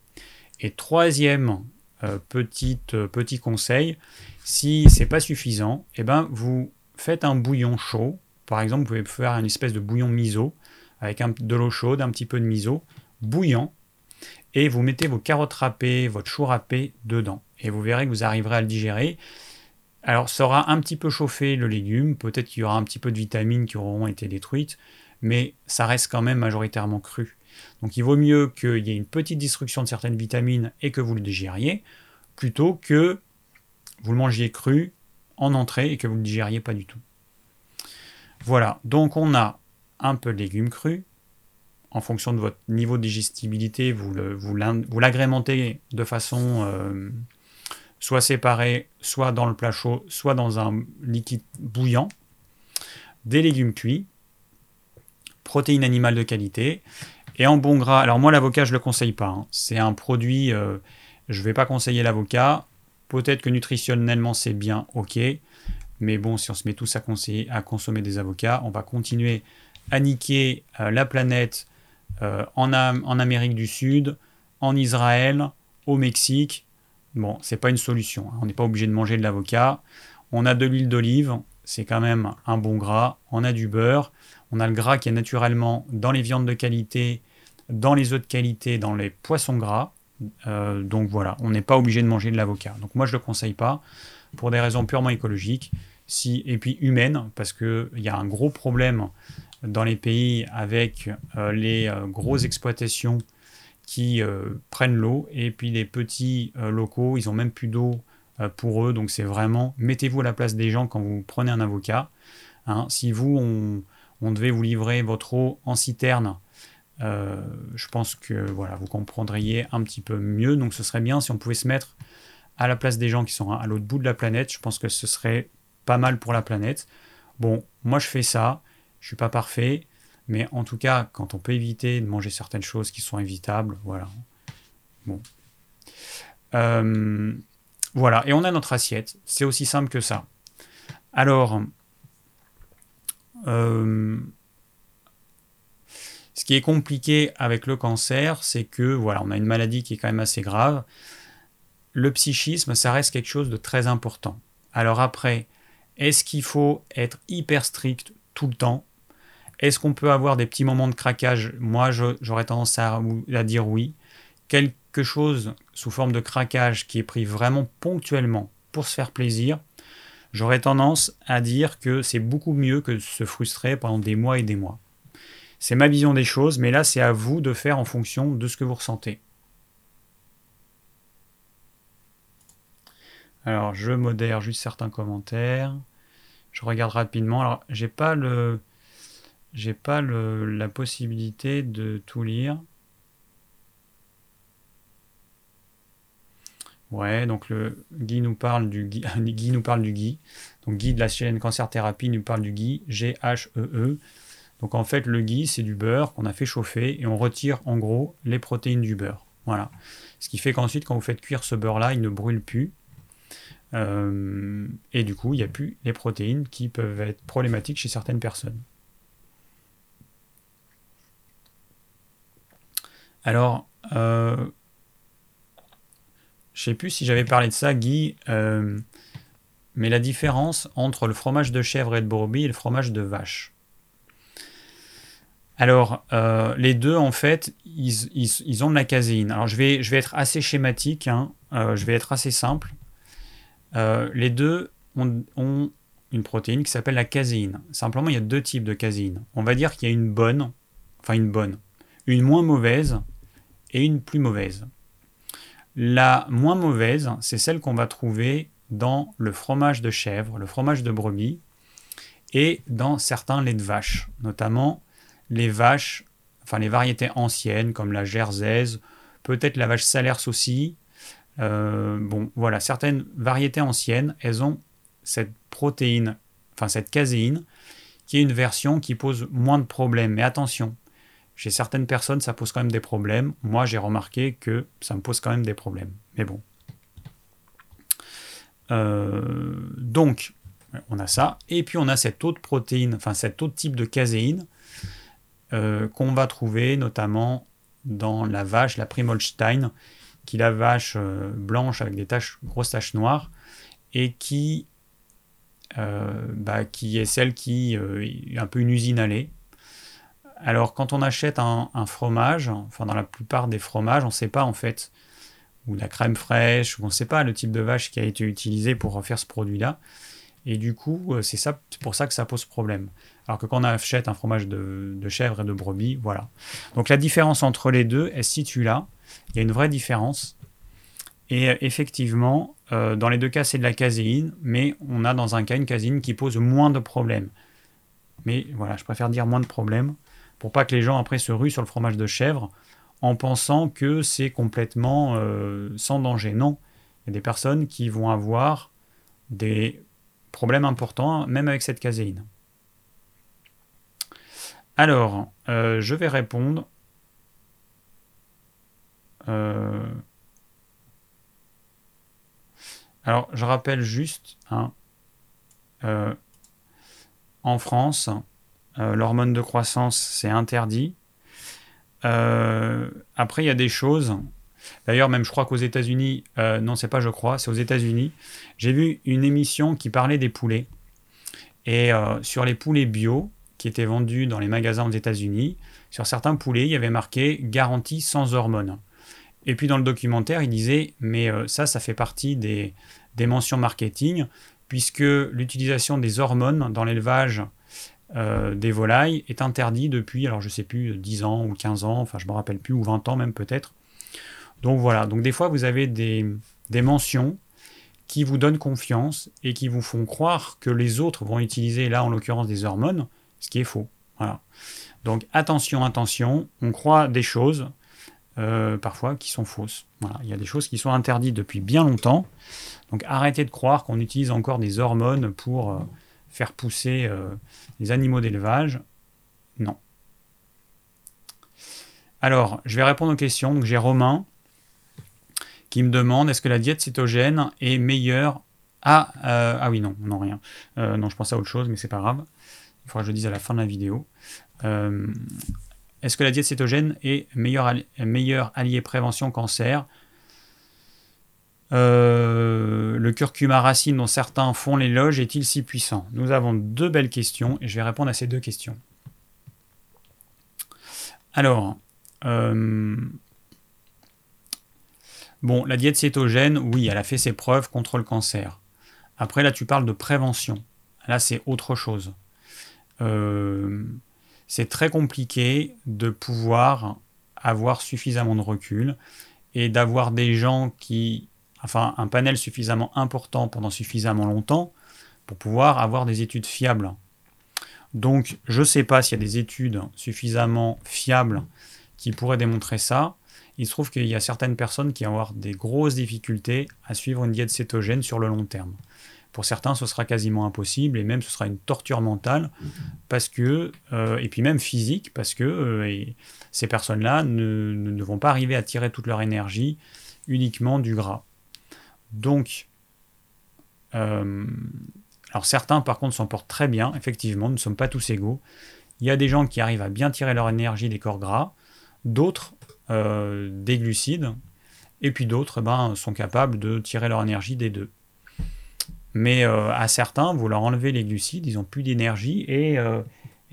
Et troisième euh, euh, petit conseil, si c'est pas suffisant, eh ben vous faites un bouillon chaud. Par exemple, vous pouvez faire une espèce de bouillon miso avec de l'eau chaude, un petit peu de miso, bouillant, et vous mettez vos carottes râpées, votre chou râpé dedans. Et vous verrez que vous arriverez à le digérer. Alors, ça aura un petit peu chauffé le légume, peut-être qu'il y aura un petit peu de vitamines qui auront été détruites, mais ça reste quand même majoritairement cru. Donc il vaut mieux qu'il y ait une petite destruction de certaines vitamines et que vous le digériez, plutôt que vous le mangiez cru en entrée et que vous ne le digériez pas du tout. Voilà, donc on a un peu de légumes crus. En fonction de votre niveau de digestibilité, vous, l'agrémentez de façon euh, soit séparée, soit dans le plat chaud, soit dans un liquide bouillant. Des légumes cuits, protéines animales de qualité, et en bon gras, alors moi l'avocat je le conseille pas. Hein. C'est un produit, euh, je ne vais pas conseiller l'avocat. Peut-être que nutritionnellement c'est bien, ok. Mais bon, si on se met tous à, conseiller, à consommer des avocats, on va continuer à niquer euh, la planète en, en, Amérique du Sud, en Israël, au Mexique. Bon, c'est pas une solution. Hein. On n'est pas obligé de manger de l'avocat. On a de l'huile d'olive, c'est quand même un bon gras. On a du beurre. On a le gras qui est naturellement dans les viandes de qualité, dans les œufs de qualité, dans les poissons gras. Euh, donc voilà, on n'est pas obligé de manger de l'avocat. Donc moi je ne le conseille pas pour des raisons purement écologiques si, et puis humaines, parce qu'il y a un gros problème dans les pays avec euh, les euh, grosses exploitations qui prennent l'eau et puis les petits locaux, ils n'ont même plus d'eau pour eux. Donc c'est vraiment, mettez-vous à la place des gens quand vous prenez un avocat. Hein. si vous, on, on devait vous livrer votre eau en citerne, euh, je pense que voilà, vous comprendriez un petit peu mieux. Donc ce serait bien si on pouvait se mettre à la place des gens qui sont à l'autre bout de la planète. Je pense que ce serait pas mal pour la planète. Bon, moi je fais ça, je suis pas parfait, mais en tout cas, quand on peut éviter de manger certaines choses qui sont évitables, voilà. Bon. Euh, voilà, et on a notre assiette. C'est aussi simple que ça. Alors, euh, ce qui est compliqué avec le cancer, c'est que voilà, on a une maladie qui est quand même assez grave. Le psychisme, ça reste quelque chose de très important. Alors après, est-ce qu'il faut être hyper strict tout le temps? Est-ce qu'on peut avoir des petits moments de craquage? Moi, j'aurais tendance à, dire oui. Quelque chose sous forme de craquage qui est pris vraiment ponctuellement pour se faire plaisir, J'aurais tendance à dire que c'est beaucoup mieux que de se frustrer pendant des mois et des mois. C'est ma vision des choses, mais là c'est à vous de faire en fonction de ce que vous ressentez. Alors je modère juste certains commentaires. Je regarde rapidement. Alors j'ai pas le j'ai pas le, la possibilité de tout lire. Ouais, donc le Guy nous parle du Guy, Guy nous parle du Guy. Donc Guy de la chaîne Cancer Thérapie nous parle du Guy, G-H-E-E. -E. Donc en fait, le Guy, c'est du beurre qu'on a fait chauffer et on retire en gros les protéines du beurre. Voilà. Ce qui fait qu'ensuite, quand vous faites cuire ce beurre-là, il ne brûle plus. Euh, et du coup, il n'y a plus les protéines qui peuvent être problématiques chez certaines personnes. Alors, euh, je sais plus si j'avais parlé de ça, Guy, euh, mais la différence entre le fromage de chèvre et de brebis et le fromage de vache. Alors, euh, les deux, en fait, ils, ont de la caséine. Alors, je vais, être assez schématique, hein, euh, je vais être assez simple. les deux ont, ont, une protéine qui s'appelle la caséine. Simplement, il y a deux types de caséine. On va dire qu'il y a une bonne, enfin une bonne, une moins mauvaise et une plus mauvaise. La moins mauvaise, c'est celle qu'on va trouver dans le fromage de chèvre, le fromage de brebis et dans certains laits de vache, notamment les vaches, enfin les variétés anciennes comme la jersaise, peut-être la vache salers aussi. Euh, bon, voilà, certaines variétés anciennes, elles ont cette protéine, enfin cette caséine, qui est une version qui pose moins de problèmes. Mais attention, chez certaines personnes, ça pose quand même des problèmes. Moi, j'ai remarqué que ça me pose quand même des problèmes. Mais bon. Euh, donc, on a ça. Et puis, on a cette autre protéine, enfin, cet autre type de caséine euh, qu'on va trouver notamment dans la vache, la Primolstein, qui est la vache euh, blanche avec des taches, grosses taches noires, et qui, bah, qui est celle qui est un peu une usine lait alors, quand on achète un, fromage, enfin dans la plupart des fromages, on ne sait pas en fait, ou la crème fraîche, ou on ne sait pas le type de vache qui a été utilisé pour refaire ce produit-là. Et du coup, euh, c'est ça, pour ça que ça pose problème. Alors que quand on achète un fromage de, chèvre et de brebis, voilà. Donc la différence entre les deux, elle se situe là. Il y a une vraie différence. Et euh, effectivement, euh, dans les deux cas, c'est de la caséine, mais on a dans un cas une caséine qui pose moins de problèmes. Mais voilà, je préfère dire moins de problèmes pour pas que les gens après se ruent sur le fromage de chèvre en pensant que c'est complètement euh, sans danger. Non, il y a des personnes qui vont avoir des problèmes importants, même avec cette caséine. Alors, euh, je vais répondre. Euh, alors, je rappelle juste, hein, en France, l'hormone de croissance, c'est interdit. Euh, après, il y a des choses. D'ailleurs, même je crois qu'aux États-Unis, euh, non, c'est pas je crois, c'est aux États-Unis. J'ai vu une émission qui parlait des poulets. Et euh, sur les poulets bio qui étaient vendus dans les magasins aux États-Unis, sur certains poulets, il y avait marqué garantie sans hormones. Et puis dans le documentaire, il disait mais ça, ça fait partie des, des mentions marketing, puisque l'utilisation des hormones dans l'élevage euh, des volailles est interdit depuis, alors je sais plus, 10 ans ou 15 ans, enfin je me rappelle plus, ou 20 ans même peut-être. Donc voilà, donc des fois vous avez des, mentions qui vous donnent confiance et qui vous font croire que les autres vont utiliser, là en l'occurrence des hormones, ce qui est faux. Voilà. Donc attention, attention, on croit des choses euh, parfois qui sont fausses. Voilà. Il y a des choses qui sont interdites depuis bien longtemps. Donc arrêtez de croire qu'on utilise encore des hormones pour euh, faire pousser euh, les animaux d'élevage. Non. Alors, je vais répondre aux questions. Donc j'ai Romain qui me demande est-ce que la diète cétogène est meilleure ah, euh, ah oui, non, non, rien. non, je pense à autre chose, mais c'est pas grave. Il faudra que je le dise à la fin de la vidéo. est-ce que la diète cétogène est meilleur, meilleur allié prévention cancer euh, le curcuma racine dont certains font l'éloge est-il si puissant? Nous avons deux belles questions et je vais répondre à ces deux questions. Alors, euh, bon, la diète cétogène, oui, elle a fait ses preuves contre le cancer. Après, là, tu parles de prévention. Là, c'est autre chose. Euh, c'est très compliqué de pouvoir avoir suffisamment de recul et d'avoir des gens qui enfin un panel suffisamment important pendant suffisamment longtemps pour pouvoir avoir des études fiables. Donc je ne sais pas s'il y a des études suffisamment fiables qui pourraient démontrer ça. Il se trouve qu'il y a certaines personnes qui vont avoir des grosses difficultés à suivre une diète cétogène sur le long terme. Pour certains, ce sera quasiment impossible et même ce sera une torture mentale parce que, euh, et puis même physique, parce que euh, ces personnes-là ne, ne, vont pas arriver à tirer toute leur énergie uniquement du gras. Donc, euh, alors certains par contre s'en portent très bien, effectivement, nous ne sommes pas tous égaux. Il y a des gens qui arrivent à bien tirer leur énergie des corps gras, d'autres euh, des glucides, et puis d'autres ben, sont capables de tirer leur énergie des deux. Mais euh, à certains, vous leur enlevez les glucides, ils n'ont plus d'énergie, et,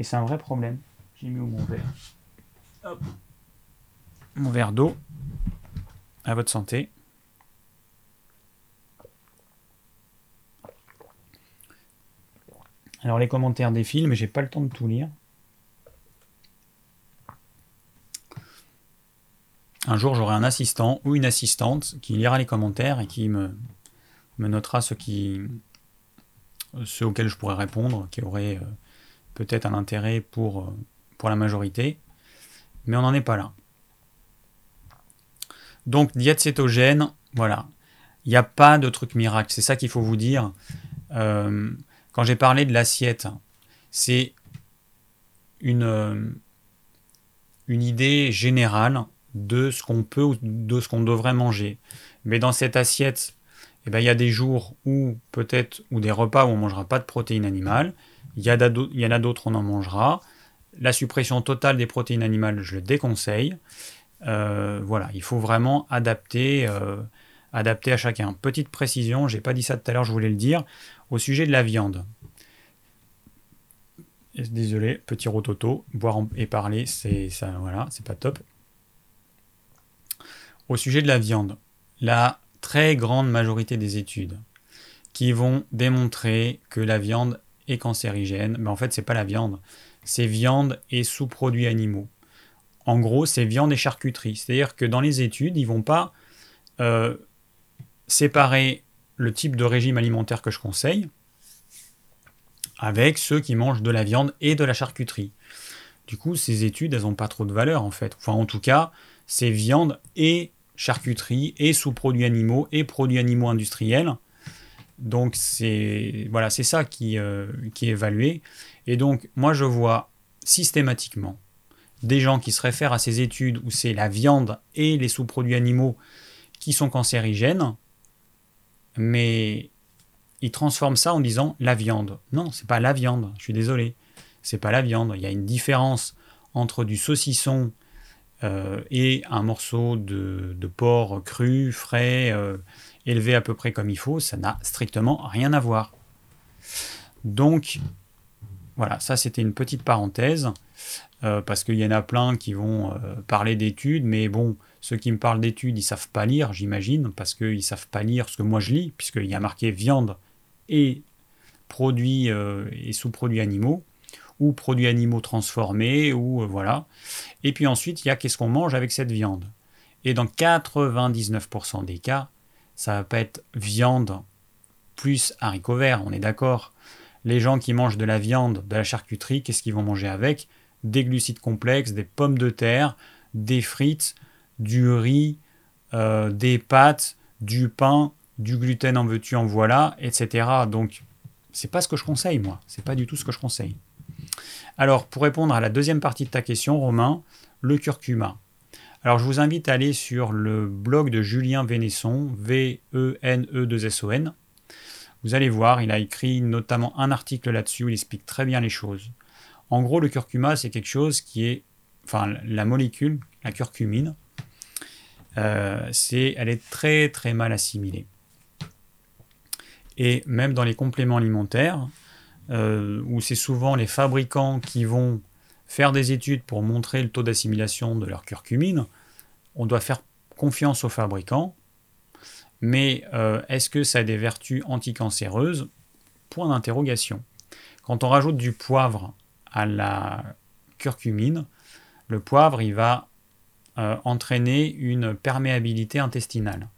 c'est un vrai problème. J'ai mis où mon verre? Mon verre d'eau. À votre santé. Alors les commentaires défilent, mais j'ai pas le temps de tout lire. Un jour, j'aurai un assistant ou une assistante qui lira les commentaires et qui me, notera ce qui, ceux auxquels je pourrais répondre, qui auraient euh, peut-être un intérêt pour, euh, pour la majorité. Mais on n'en est pas là. Donc, diète cétogène, voilà. Il n'y a pas de truc miracle. C'est ça qu'il faut vous dire. Euh, quand j'ai parlé de l'assiette, c'est une, euh, une idée générale de ce qu'on peut ou de ce qu'on devrait manger. Mais dans cette assiette, eh ben, il y a des jours où peut-être, ou des repas où on ne mangera pas de protéines animales. Il y, en a d'autres on en mangera. La suppression totale des protéines animales, je le déconseille. Euh, voilà, il faut vraiment adapter, euh, adapter à chacun. Petite précision, j'ai pas dit ça tout à l'heure, je voulais le dire. Au sujet de la viande, désolé, petit rototo, boire et parler, c'est pas top. Au sujet de la viande, la très grande majorité des études qui vont démontrer que la viande est cancérigène, mais en fait c'est pas la viande, c'est viande et sous-produits animaux. En gros, c'est viande et charcuterie. C'est-à-dire que dans les études, ils vont pas euh, séparer le type de régime alimentaire que je conseille avec ceux qui mangent de la viande et de la charcuterie. Du coup, ces études, elles n'ont pas trop de valeur en fait. Enfin, en tout cas, c'est viande et charcuterie et sous-produits animaux et produits animaux industriels. Donc c'est voilà, c'est ça qui, euh, qui est évalué. Et donc moi je vois systématiquement des gens qui se réfèrent à ces études où c'est la viande et les sous-produits animaux qui sont cancérigènes mais ils transforment ça en disant la viande. Non, c'est pas la viande, je suis désolé. C'est pas la viande. Il y a une différence entre du saucisson et un morceau de, porc cru, frais, élevé à peu près comme il faut, ça n'a strictement rien à voir. Donc, voilà, ça c'était une petite parenthèse, parce qu'il y en a plein qui vont parler d'études, mais bon, ceux qui me parlent d'études, ils savent pas lire, j'imagine, parce qu'ils savent pas lire ce que moi je lis, puisqu'il y a marqué viande et produits euh, et sous-produits animaux, ou produits animaux transformés, ou euh, voilà. Et puis ensuite, il y a qu'est-ce qu'on mange avec cette viande. Et dans 99% des cas, ça va pas être viande plus haricots verts, on est d'accord. Les gens qui mangent de la viande, de la charcuterie, qu'est-ce qu'ils vont manger avec? Des glucides complexes, des pommes de terre, des frites, du riz, euh, des pâtes, du pain, du gluten en veux-tu, en voilà, etc. Donc, c'est pas ce que je conseille, moi. C'est pas du tout ce que je conseille. Alors, pour répondre à la deuxième partie de ta question, Romain, le curcuma. Alors, je vous invite à aller sur le blog de Julien Vénesson, V-E-N-E-2-S-O-N. Vous allez voir, il a écrit notamment un article là-dessus où il explique très bien les choses. En gros, le curcuma, c'est quelque chose qui est, enfin, la molécule, la curcumine, c'est, elle est très très mal assimilée. Et même dans les compléments alimentaires, euh, où c'est souvent les fabricants qui vont faire des études pour montrer le taux d'assimilation de leur curcumine, on doit faire confiance aux fabricants. Mais euh, est-ce que ça a des vertus anticancéreuses? Point d'interrogation. Quand on rajoute du poivre à la curcumine, le poivre, il va euh, entraîner une perméabilité intestinale,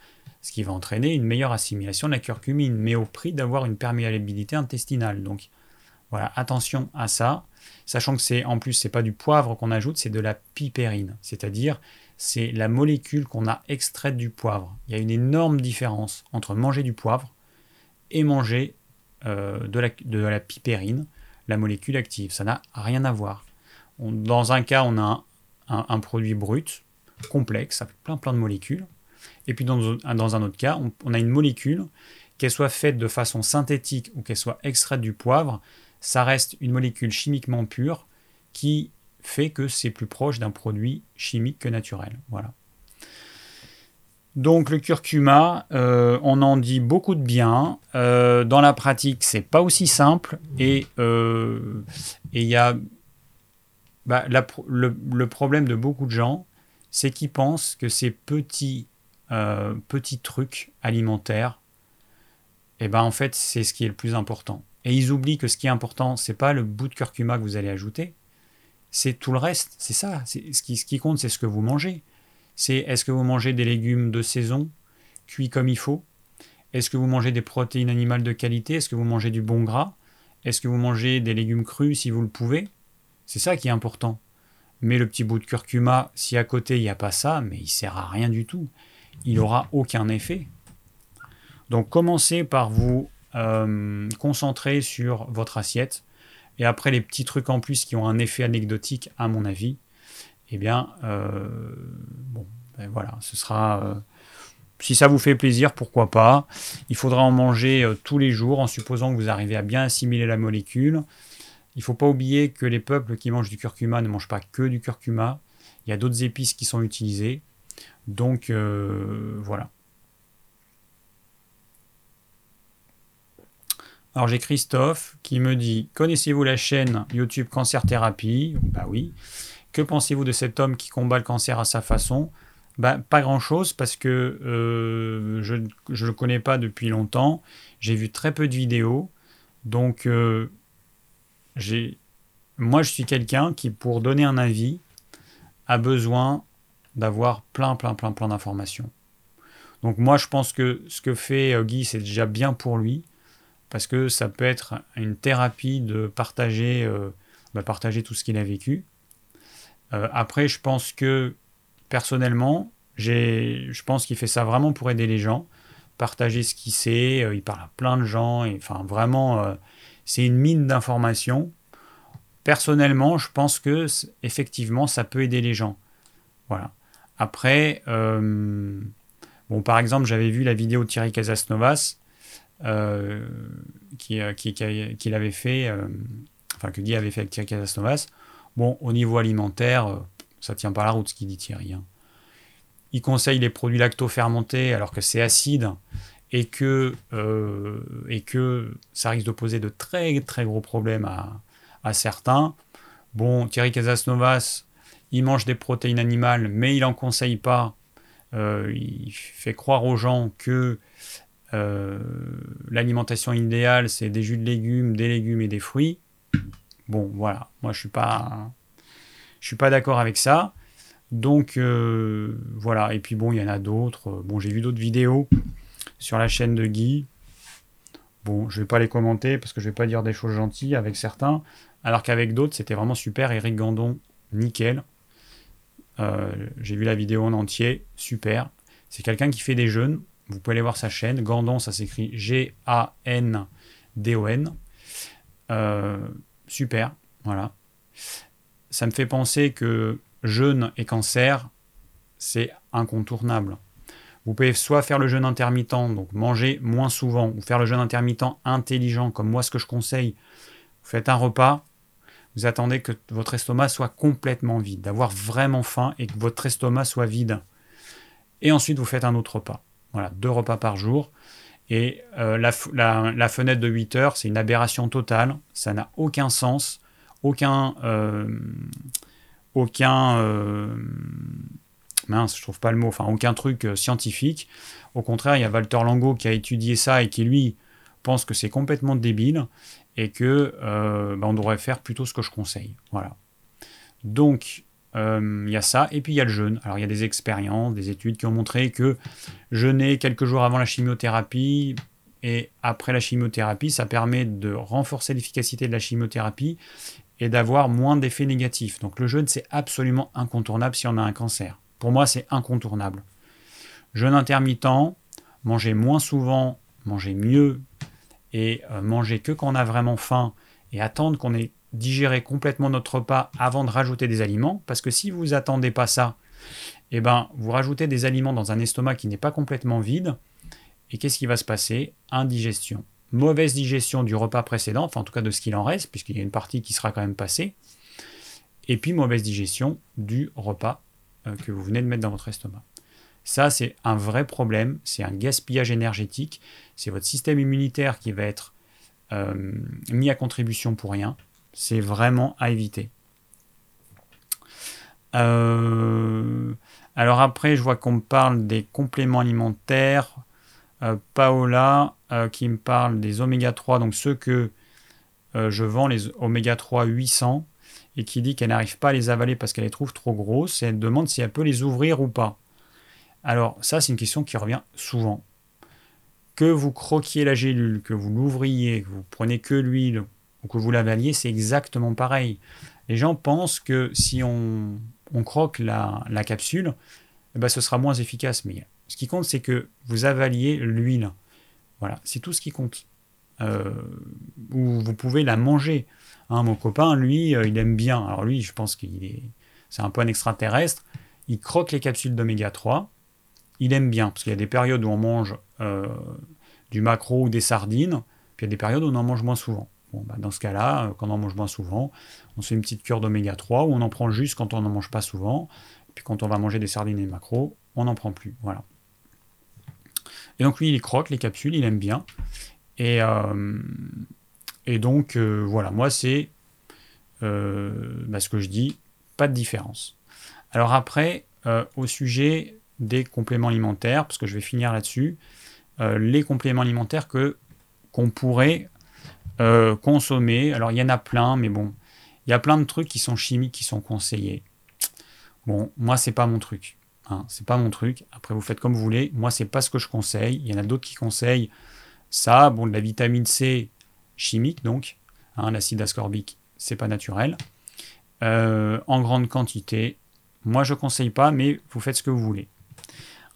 ce qui va entraîner une meilleure assimilation de la curcumine, mais au prix d'avoir une perméabilité intestinale. Donc voilà, attention à ça, sachant que c'est en plus c'est pas du poivre qu'on ajoute, c'est de la pipérine, c'est-à-dire c'est la molécule qu'on a extraite du poivre. Il y a une énorme différence entre manger du poivre et manger euh, de, la, de, la, pipérine, la molécule active. Ça n'a rien à voir. dans un cas, on a un produit brut, complexe, avec plein plein de molécules. Et puis dans, un autre cas, on, a une molécule, qu'elle soit faite de façon synthétique ou qu'elle soit extraite du poivre, ça reste une molécule chimiquement pure qui fait que c'est plus proche d'un produit chimique que naturel. Voilà. Donc le curcuma, euh, on en dit beaucoup de bien. Euh, dans la pratique, c'est pas aussi simple et euh, il y a bah, le, problème de beaucoup de gens, c'est qu'ils pensent que ces petits, euh, petits trucs alimentaires, eh ben en fait, c'est ce qui est le plus important. Et ils oublient que ce qui est important, c'est pas le bout de curcuma que vous allez ajouter, c'est tout le reste. C'est ça. Ce qui, ce qui compte, c'est ce que vous mangez. C'est est-ce que vous mangez des légumes de saison, cuits comme il faut? Est-ce que vous mangez des protéines animales de qualité? Est-ce que vous mangez du bon gras? Est-ce que vous mangez des légumes crus si vous le pouvez? C'est ça qui est important. Mais le petit bout de curcuma, si à côté il n'y a pas ça, mais il sert à rien du tout. Il n'aura aucun effet. Donc commencez par vous euh, concentrer sur votre assiette. Et après les petits trucs en plus qui ont un effet anecdotique, à mon avis, eh bien, euh, bon, ben voilà, ce sera. Euh, si ça vous fait plaisir, pourquoi pas. Il faudra en manger tous les jours en supposant que vous arrivez à bien assimiler la molécule. Il ne faut pas oublier que les peuples qui mangent du curcuma ne mangent pas que du curcuma. Il y a d'autres épices qui sont utilisées. Donc euh, voilà. Alors j'ai Christophe qui me dit Connaissez-vous la chaîne YouTube Cancer Thérapie? Bah oui. Que pensez-vous de cet homme qui combat le cancer à sa façon? Bah, Pas grand-chose parce que euh, je ne le connais pas depuis longtemps. J'ai vu très peu de vidéos. Donc euh, moi, je suis quelqu'un qui, pour donner un avis, a besoin d'avoir plein, plein, plein, plein d'informations. Donc moi, je pense que ce que fait euh, Guy, c'est déjà bien pour lui, parce que ça peut être une thérapie de partager, euh, bah, partager tout ce qu'il a vécu. Euh, après, je pense que personnellement, je pense qu'il fait ça vraiment pour aider les gens, partager ce qu'il sait. il parle à plein de gens, et enfin vraiment, c'est une mine d'informations. Personnellement, je pense que effectivement, ça peut aider les gens. Voilà. Après, euh, bon, par exemple, j'avais vu la vidéo de Thierry Casasnovas euh, euh, qui, qui, fait, enfin que Guy avait fait avec Thierry Casasnovas. Bon, au niveau alimentaire, ça tient pas la route ce qu'il dit Thierry. Hein. Il conseille les produits lacto-fermentés alors que c'est acide et que, euh, et que ça risque de poser de très très gros problèmes à, à certains. Bon, Thierry Casasnovas, il mange des protéines animales, mais il n'en conseille pas. Euh, il fait croire aux gens que euh, l'alimentation idéale, c'est des jus de légumes, des légumes et des fruits. Bon, voilà. Moi, je suis pas, je suis pas d'accord avec ça. Donc voilà. Et puis bon, il y en a d'autres. Bon, j'ai vu d'autres vidéos sur la chaîne de Guy. Bon, je vais pas les commenter parce que je vais pas dire des choses gentilles avec certains, alors qu'avec d'autres, c'était vraiment super. Eric Gandon, nickel. Euh, j'ai vu la vidéo en entier, super. C'est quelqu'un qui fait des jeûnes. Vous pouvez aller voir sa chaîne. Gandon, ça s'écrit G-A-N-D-O-N. Euh, super, voilà. Ça me fait penser que jeûne et cancer, c'est incontournable. Vous pouvez soit faire le jeûne intermittent, donc manger moins souvent, ou faire le jeûne intermittent intelligent, comme moi ce que je conseille. Vous faites un repas, vous attendez que votre estomac soit complètement vide, d'avoir vraiment faim et que votre estomac soit vide. Et ensuite, vous faites un autre repas. Voilà, deux repas par jour. Et euh, la, fenêtre de 8 heures, c'est une aberration totale. Ça n'a aucun sens, aucun. Euh, aucun. Euh, mince, je trouve pas le mot, aucun truc scientifique. Au contraire, il y a Walter Lango qui a étudié ça et qui, lui, pense que c'est complètement débile et que euh, bah, devrait faire plutôt ce que je conseille. Voilà. Donc euh, il y a ça, et puis il y a le jeûne. Alors il y a des expériences, des études qui ont montré que jeûner quelques jours avant la chimiothérapie et après la chimiothérapie, ça permet de renforcer l'efficacité de la chimiothérapie et d'avoir moins d'effets négatifs. Donc le jeûne, c'est absolument incontournable si on a un cancer. Pour moi, c'est incontournable. Jeûne intermittent, manger moins souvent, manger mieux et euh, manger que quand on a vraiment faim et attendre qu'on ait digéré complètement notre repas avant de rajouter des aliments, parce que si vous attendez pas ça, eh ben, vous rajoutez des aliments dans un estomac qui n'est pas complètement vide, et qu'est-ce qui va se passer? Indigestion. Mauvaise digestion du repas précédent, enfin en tout cas de ce qu'il en reste, puisqu'il y a une partie qui sera quand même passée, et puis mauvaise digestion du repas que vous venez de mettre dans votre estomac. Ça, c'est un vrai problème, c'est un gaspillage énergétique, c'est votre système immunitaire qui va être euh, mis à contribution pour rien. C'est vraiment à éviter. Euh, alors après, je vois qu'on me parle des compléments alimentaires. Euh, Paola qui me parle des oméga 3, donc ceux que je vends, les oméga 3 800, et qui dit qu'elle n'arrive pas à les avaler parce qu'elle les trouve trop grosses, et elle demande si elle peut les ouvrir ou pas. Alors ça, c'est une question qui revient souvent. Que vous croquiez la gélule, que vous l'ouvriez, que vous prenez que l'huile ou que vous l'avaliez, c'est exactement pareil. Les gens pensent que si on, croque la, capsule, eh ben, ce sera moins efficace. Mais ce qui compte, c'est que vous avaliez l'huile. Voilà, c'est tout ce qui compte. Euh, ou vous pouvez la manger. Hein, mon copain, lui, euh, il aime bien. Alors lui, je pense qu'il est, c'est un peu un extraterrestre. Il croque les capsules d'oméga 3 il aime bien, parce qu'il y a des périodes où on mange euh, du maquereau ou des sardines, puis il y a des périodes où on en mange moins souvent. Bon, bah, dans ce cas-là, euh, quand on en mange moins souvent, on se fait une petite cure d'oméga 3, où on en prend juste quand on n'en mange pas souvent, puis quand on va manger des sardines et des maquereaux, on n'en prend plus. Voilà. Et donc lui, il croque les capsules, il aime bien. Et, et donc, voilà, moi, c'est bah, ce que je dis, pas de différence. Alors après, au sujet des compléments alimentaires, parce que je vais finir là-dessus, euh, les compléments alimentaires que qu'on pourrait euh, consommer. Alors il y en a plein, mais bon, il y a plein de trucs qui sont chimiques, qui sont conseillés. Bon, moi c'est pas mon truc. Hein, c'est pas mon truc. Après vous faites comme vous voulez. Moi c'est pas ce que je conseille. Il y en a d'autres qui conseillent ça. Bon, de la vitamine C chimique donc, hein, l'acide ascorbique, c'est pas naturel. Euh, en grande quantité. Moi je conseille pas, mais vous faites ce que vous voulez.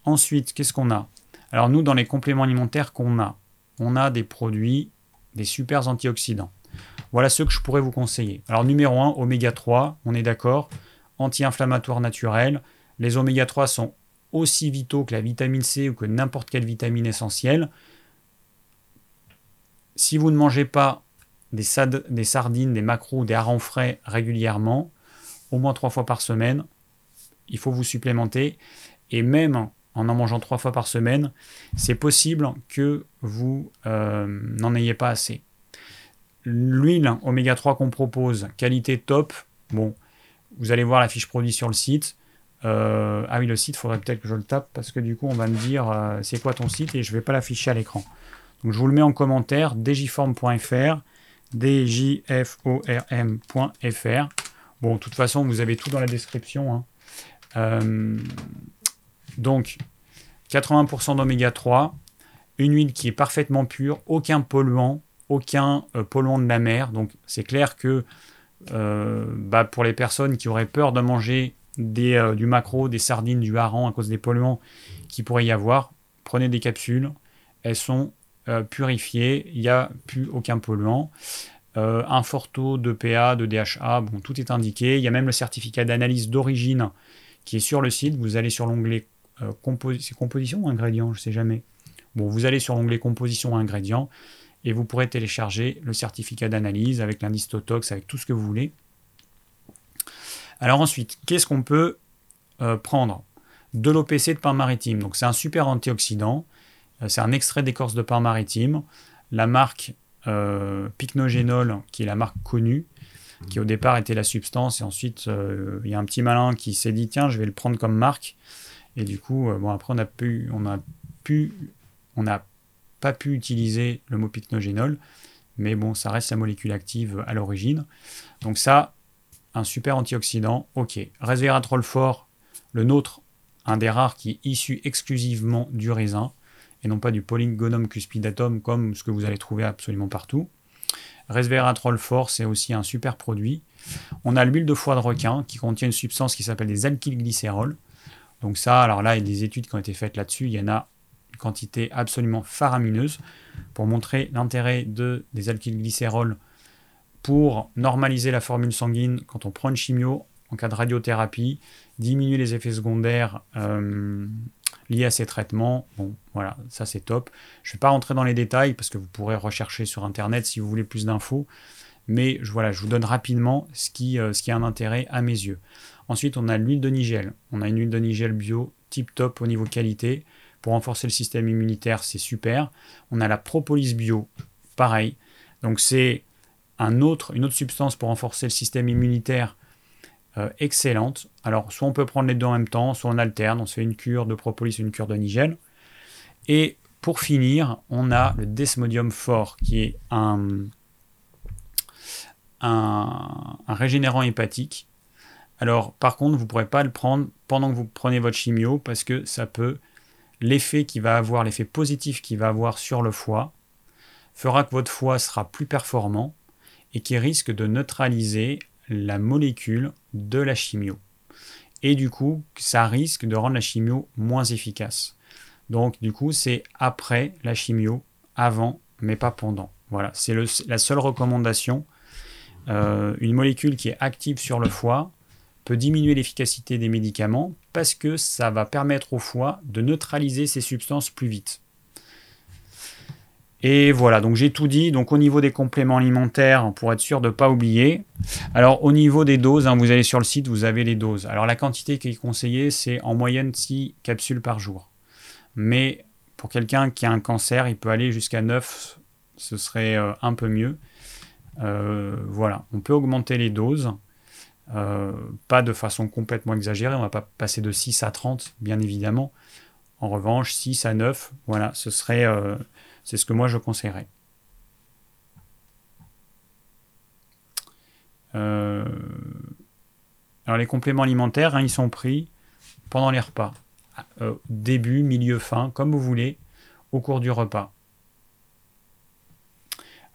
Ensuite, qu'est-ce qu'on a? Alors nous, dans les compléments alimentaires qu'on a, on a des produits, des super antioxydants. Voilà ceux que je pourrais vous conseiller. Alors numéro 1, oméga 3, on est d'accord, anti-inflammatoire naturel. Les oméga 3 sont aussi vitaux que la vitamine C ou que n'importe quelle vitamine essentielle. Si vous ne mangez pas des, sardines, des macros, des harengs frais régulièrement, au moins trois fois par semaine, il faut vous supplémenter. Et même en en mangeant trois fois par semaine, c'est possible que vous euh, n'en ayez pas assez. L'huile oméga 3 qu'on propose, qualité top, bon, vous allez voir la fiche produit sur le site. Euh, ah oui, le site, il faudrait peut-être que je le tape parce que du coup, on va me dire euh, c'est quoi ton site et je ne vais pas l'afficher à l'écran. Donc, je vous le mets en commentaire djform.fr, djform.fr. Bon, de toute façon, vous avez tout dans la description. Hein. Euh, donc, 80% d'oméga 3, une huile qui est parfaitement pure, aucun polluant, aucun polluant de la mer. Donc, c'est clair que bah, pour les personnes qui auraient peur de manger euh, du macro, des sardines, du hareng à cause des polluants qui pourrait y avoir, prenez des capsules, elles sont euh, purifiées, il n'y a plus aucun polluant. Euh, un fort taux de PA, de DHA, bon, tout est indiqué. Il y a même le certificat d'analyse d'origine qui est sur le site. Vous allez sur l'onglet composition ou ingrédients, je ne sais jamais. Vous allez sur l'onglet composition ingrédients et vous pourrez télécharger le certificat d'analyse avec l'indice Totox, avec tout ce que vous voulez. Alors ensuite, qu'est-ce qu'on peut euh, prendre? De l'OPC de pain maritime. Donc c'est un super antioxydant. Euh, c'est un extrait d'écorce de pain maritime. La marque euh, Pycnogénol, qui est la marque connue, qui au départ était la substance, et ensuite il y a un petit malin qui s'est dit tiens, je vais le prendre comme marque. Et du coup, bon après on a pu, on a pu, on n'a pas pu utiliser le mot pycnogénol, mais bon, ça reste la molécule active à l'origine. Donc ça, un super antioxydant, ok. Resveratrol fort, le nôtre, un des rares qui est issu exclusivement du raisin, et non pas du Polygonum cuspidatum comme ce que vous allez trouver absolument partout. Resveratrol fort, c'est aussi un super produit. On a l'huile de foie de requin qui contient une substance qui s'appelle des alkylglycérols. Donc ça, alors là, il y a des études qui ont été faites là-dessus. Il y en a une quantité absolument faramineuse pour montrer l'intérêt de, des alkylglycérols pour normaliser la formule sanguine quand on prend une chimio en cas de radiothérapie, diminuer les effets secondaires euh, liés à ces traitements. Bon, voilà, ça c'est top. Je ne vais pas rentrer dans les détails parce que vous pourrez rechercher sur Internet si vous voulez plus d'infos. Mais je, voilà, je vous donne rapidement ce qui, euh, ce qui a un intérêt à mes yeux. Ensuite, on a l'huile de nigel. On a une huile de nigel bio tip top au niveau qualité. Pour renforcer le système immunitaire, c'est super. On a la propolis bio, pareil. Donc c'est une autre substance pour renforcer le système immunitaire euh, excellente. Alors, soit on peut prendre les deux en même temps, soit on alterne, on se fait une cure de propolis, une cure de nigel. Et pour finir, on a le desmodium fort, qui est un, un, régénérant hépatique. Alors, par contre, vous ne pourrez pas le prendre pendant que vous prenez votre chimio, parce que ça peut, l'effet qui va avoir, l'effet positif qu'il va avoir sur le foie, fera que votre foie sera plus performant et qui risque de neutraliser la molécule de la chimio. Et du coup, ça risque de rendre la chimio moins efficace. Donc, du coup, c'est après la chimio, avant, mais pas pendant. Voilà, c'est la seule recommandation. Euh, une molécule qui est active sur le foie peut diminuer l'efficacité des médicaments parce que ça va permettre au foie de neutraliser ces substances plus vite. Et voilà, donc j'ai tout dit. Donc au niveau des compléments alimentaires, pour être sûr de ne pas oublier. Alors au niveau des doses, hein, vous allez sur le site, vous avez les doses. Alors la quantité qui est conseillée, c'est en moyenne 6 capsules par jour. Mais pour quelqu'un qui a un cancer, il peut aller jusqu'à 9, ce serait euh, un peu mieux. Euh, voilà, on peut augmenter les doses. Euh, pas de façon complètement exagérée, on ne va pas passer de 6 à 30, bien évidemment. En revanche, 6 à 9, voilà, ce serait c'est ce que moi je conseillerais. Euh, alors les compléments alimentaires, hein, ils sont pris pendant les repas. Euh, début, milieu, fin, comme vous voulez, au cours du repas.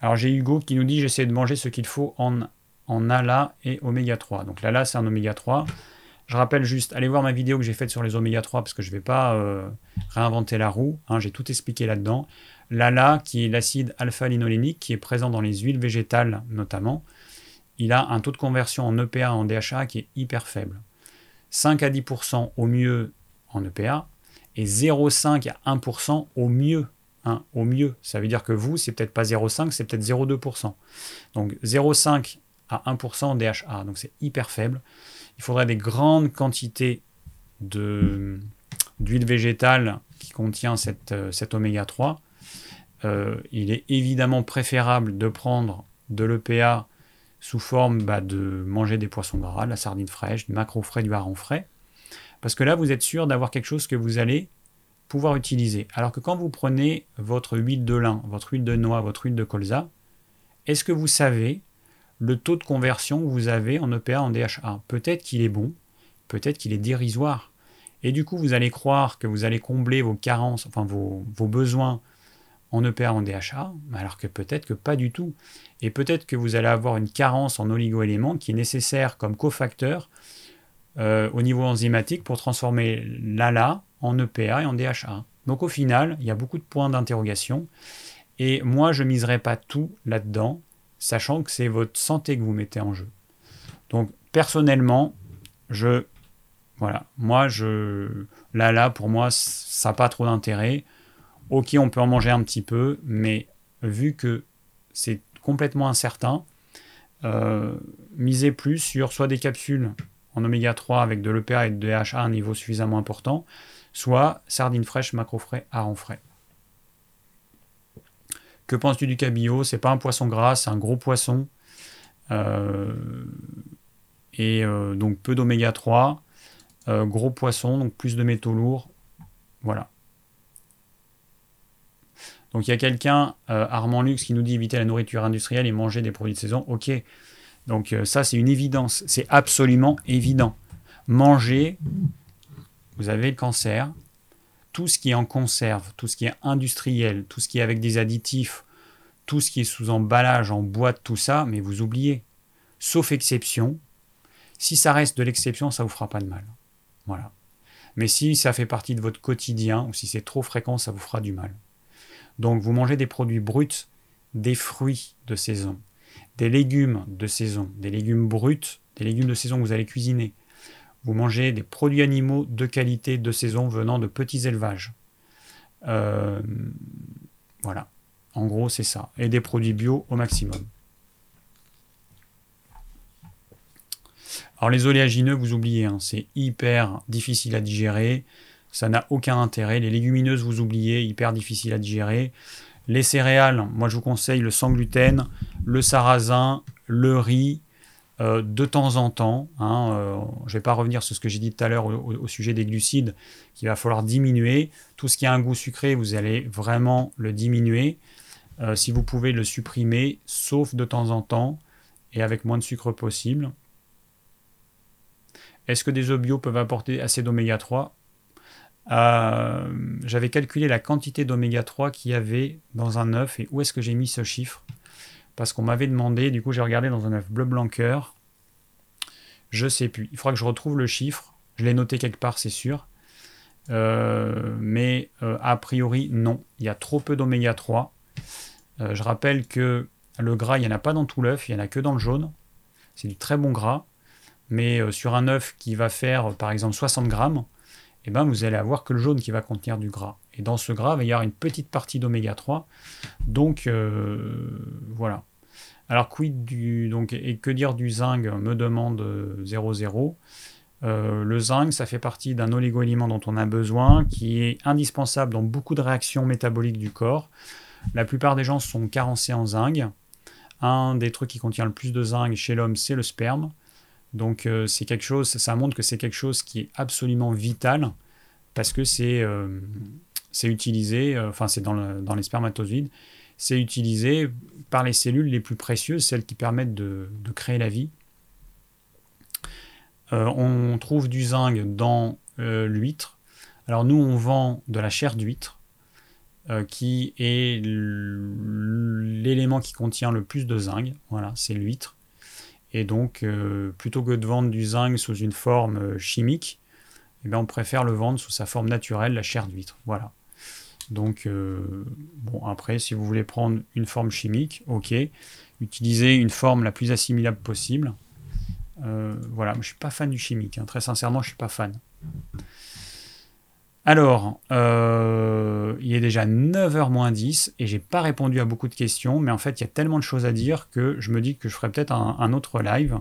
Alors j'ai Hugo qui nous dit j'essaie de manger ce qu'il faut en, en ALA et oméga 3. Donc l'ALA c'est un oméga 3. Je rappelle juste, allez voir ma vidéo que j'ai faite sur les oméga 3 parce que je ne vais pas euh, réinventer la roue. Hein, j'ai tout expliqué là-dedans. L'ALA, qui est l'acide alpha-linolénique, qui est présent dans les huiles végétales notamment, il a un taux de conversion en EPA en DHA qui est hyper faible. 5 à 10% au mieux en EPA et 0,5 à 1% au mieux. Hein, au mieux, ça veut dire que vous, c'est peut-être pas 0,5, c'est peut-être 0,2%. Donc 0,5 à 1% en DHA, donc c'est hyper faible. Il faudrait des grandes quantités d'huile végétale qui contient cette, cet oméga 3, il est évidemment préférable de prendre de l'EPA sous forme bah, de manger des poissons gras, de la sardine fraîche, du macro frais, du hareng frais. Parce que là, vous êtes sûr d'avoir quelque chose que vous allez pouvoir utiliser. Alors que quand vous prenez votre huile de lin, votre huile de noix, votre huile de colza, est-ce que vous savez le taux de conversion que vous avez en EPA en DHA Peut-être qu'il est bon, peut-être qu'il est dérisoire. Et du coup, vous allez croire que vous allez combler vos carences, enfin vos besoins en EPA en DHA, alors que peut-être que pas du tout. Et peut-être que vous allez avoir une carence en oligoéléments qui est nécessaire comme cofacteur euh, au niveau enzymatique pour transformer l'ALA en EPA et en DHA. Donc au final, il y a beaucoup de points d'interrogation. Et moi, je ne miserai pas tout là-dedans, sachant que c'est votre santé que vous mettez en jeu. Donc personnellement, je... Voilà, moi, je... L'ALA, pour moi, ça n'a pas trop d'intérêt. Ok, on peut en manger un petit peu, mais vu que c'est complètement incertain, euh, misez plus sur soit des capsules en oméga 3 avec de l'EPA et de DHA à un niveau suffisamment important, soit sardines fraîches, macro frais, hareng frais. Que penses-tu du cabillaud? C'est pas un poisson gras, c'est un gros poisson. Euh, et euh, donc peu d'oméga 3, gros poisson, donc plus de métaux lourds. Voilà. Donc il y a quelqu'un, euh, Armand Lux, qui nous dit éviter la nourriture industrielle et manger des produits de saison. Ok. Donc euh, ça, c'est une évidence. C'est absolument évident. Manger, vous avez le cancer. Tout ce qui est en conserve, tout ce qui est industriel, tout ce qui est avec des additifs, tout ce qui est sous emballage, en boîte, tout ça, mais vous oubliez. Sauf exception. Si ça reste de l'exception, ça vous fera pas de mal. Voilà. Mais si ça fait partie de votre quotidien ou si c'est trop fréquent, ça vous fera du mal. Donc vous mangez des produits bruts, des fruits de saison, des légumes de saison, des légumes bruts, des légumes de saison que vous allez cuisiner. Vous mangez des produits animaux de qualité de saison venant de petits élevages. Euh, voilà. En gros, c'est ça. Et des produits bio au maximum. Alors les oléagineux, vous oubliez, hein, c'est hyper difficile à digérer ça n'a aucun intérêt. Les légumineuses, vous oubliez, hyper difficile à digérer. Les céréales, moi je vous conseille le sans gluten, le sarrasin, le riz, euh, de temps en temps. Hein, euh, je ne vais pas revenir sur ce que j'ai dit tout à l'heure au, sujet des glucides, qu'il va falloir diminuer. Tout ce qui a un goût sucré, vous allez vraiment le diminuer. Euh, si vous pouvez le supprimer, sauf de temps en temps, et avec moins de sucre possible. Est-ce que des œufs bio peuvent apporter assez d'oméga 3 euh, j'avais calculé la quantité d'oméga 3 qu'il y avait dans un œuf et où est-ce que j'ai mis ce chiffre Parce qu'on m'avait demandé, du coup j'ai regardé dans un œuf bleu blanc cœur. Je sais plus. Il faudra que je retrouve le chiffre. Je l'ai noté quelque part, c'est sûr. Euh, mais euh, a priori, non. Il y a trop peu d'oméga 3. je rappelle que le gras, il n'y en a pas dans tout l'œuf, il n'y en a que dans le jaune. C'est du très bon gras. Mais sur un œuf qui va faire par exemple 60 grammes, eh ben, vous allez avoir que le jaune qui va contenir du gras. Et dans ce gras, il va y avoir une petite partie d'oméga 3. Donc, euh, voilà. Alors, quid du. Donc, et que dire du zinc me demande 00. Euh, le zinc, ça fait partie d'un oligo-élément dont on a besoin, qui est indispensable dans beaucoup de réactions métaboliques du corps. La plupart des gens sont carencés en zinc. Un des trucs qui contient le plus de zinc chez l'homme, c'est le sperme. Donc euh, c'est quelque chose, ça montre que c'est quelque chose qui est absolument vital parce que c'est euh, utilisé, euh, enfin c'est dans, les spermatozoïdes, c'est utilisé par les cellules les plus précieuses, celles qui permettent de, créer la vie. on trouve du zinc dans l'huître. Alors nous on vend de la chair d'huître qui est l'élément qui contient le plus de zinc. Voilà, c'est l'huître. Et donc, euh, plutôt que de vendre du zinc sous une forme euh, chimique, eh bien, on préfère le vendre sous sa forme naturelle, la chair d'huître. Voilà. Donc, euh, bon, après, si vous voulez prendre une forme chimique, ok. Utilisez une forme la plus assimilable possible. voilà, je ne suis pas fan du chimique. Hein. Très sincèrement, je ne suis pas fan. Alors, euh, il est déjà 9h moins 10 et j'ai pas répondu à beaucoup de questions, mais en fait, il y a tellement de choses à dire que je me dis que je ferai peut-être un, autre live.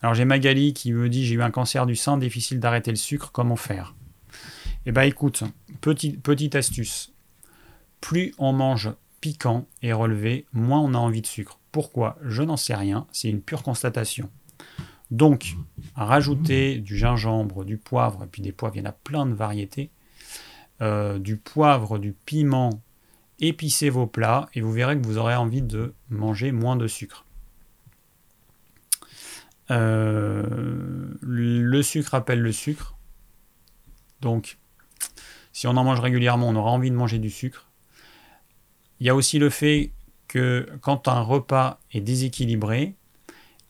Alors j'ai Magali qui me dit j'ai eu un cancer du sein, difficile d'arrêter le sucre, comment faire? Eh bien écoute, petite, petite astuce. Plus on mange piquant et relevé, moins on a envie de sucre. Pourquoi? Je n'en sais rien, c'est une pure constatation. Donc, rajouter du gingembre, du poivre, et puis des poivres, il y en a plein de variétés, euh, du poivre, du piment, épicez vos plats et vous verrez que vous aurez envie de manger moins de sucre. Euh, le sucre appelle le sucre. Donc, si on en mange régulièrement, on aura envie de manger du sucre. Il y a aussi le fait que quand un repas est déséquilibré,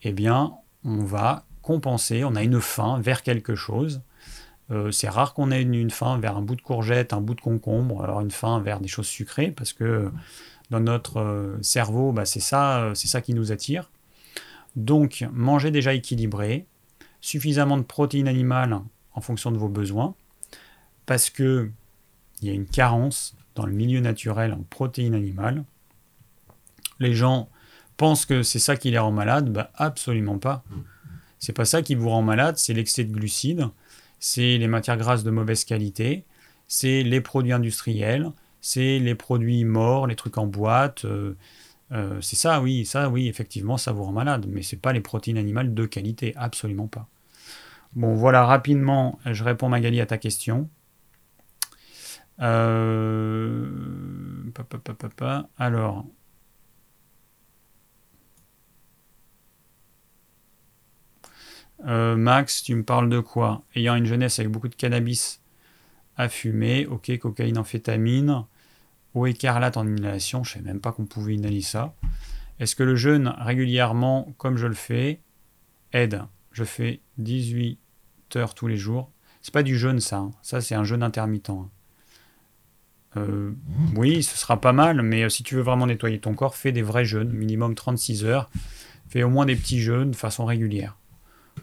eh bien, on va compenser, on a une faim vers quelque chose. Euh, c'est rare qu'on ait une, faim vers un bout de courgette, un bout de concombre, une faim vers des choses sucrées, parce que dans notre euh, cerveau, bah, c'est ça, c'est ça qui nous attire. Donc, mangez déjà équilibré, suffisamment de protéines animales en fonction de vos besoins, parce que il y a une carence dans le milieu naturel en protéines animales. Les gens pensent que c'est ça qui les rend malades, bah absolument pas. C'est pas ça qui vous rend malade, c'est l'excès de glucides, c'est les matières grasses de mauvaise qualité, c'est les produits industriels, c'est les produits morts, les trucs en boîte, euh, euh, c'est ça, oui, ça, oui, effectivement, ça vous rend malade, mais c'est pas les protéines animales de qualité, absolument pas. Bon, voilà, rapidement, je réponds Magali à ta question. Euh... Alors. Euh, Max, tu me parles de quoi? Ayant une jeunesse avec beaucoup de cannabis à fumer, ok, cocaïne, amphétamine, eau écarlate en inhalation, je ne savais même pas qu'on pouvait inhaler ça. Est-ce que le jeûne régulièrement, comme je le fais, aide? Je fais 18 heures tous les jours. C'est pas du jeûne ça, hein. ça c'est un jeûne intermittent. Hein. Euh, oui, ce sera pas mal, mais euh, si tu veux vraiment nettoyer ton corps, fais des vrais jeûnes, minimum 36 heures. Fais au moins des petits jeûnes de façon régulière.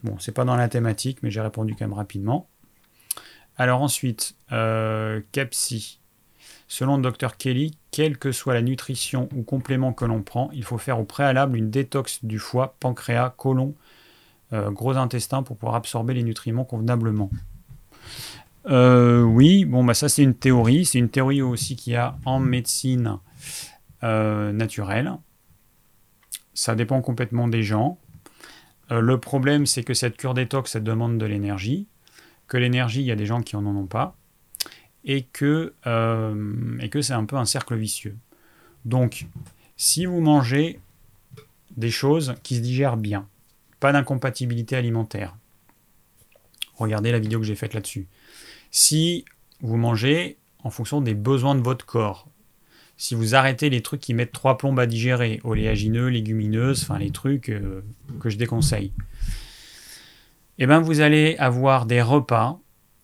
Bon, c'est pas dans la thématique, mais j'ai répondu quand même rapidement. Alors ensuite, euh, Capsi. Selon le docteur Kelly, quelle que soit la nutrition ou complément que l'on prend, il faut faire au préalable une détox du foie, pancréas, côlon, euh, gros intestin pour pouvoir absorber les nutriments convenablement. Euh, oui, bon, bah ça c'est une théorie. C'est une théorie aussi qu'il y a en médecine naturelle. Ça dépend complètement des gens. Le problème, c'est que cette cure détox, ça demande de l'énergie. Que l'énergie, il y a des gens qui en ont pas et que, euh, et que c'est un peu un cercle vicieux. Donc, si vous mangez des choses qui se digèrent bien, pas d'incompatibilité alimentaire, regardez la vidéo que j'ai faite là-dessus. Si vous mangez en fonction des besoins de votre corps, si vous arrêtez les trucs qui mettent trois plombes à digérer, oléagineux, légumineuses, enfin les trucs euh, que je déconseille, eh ben vous allez avoir des repas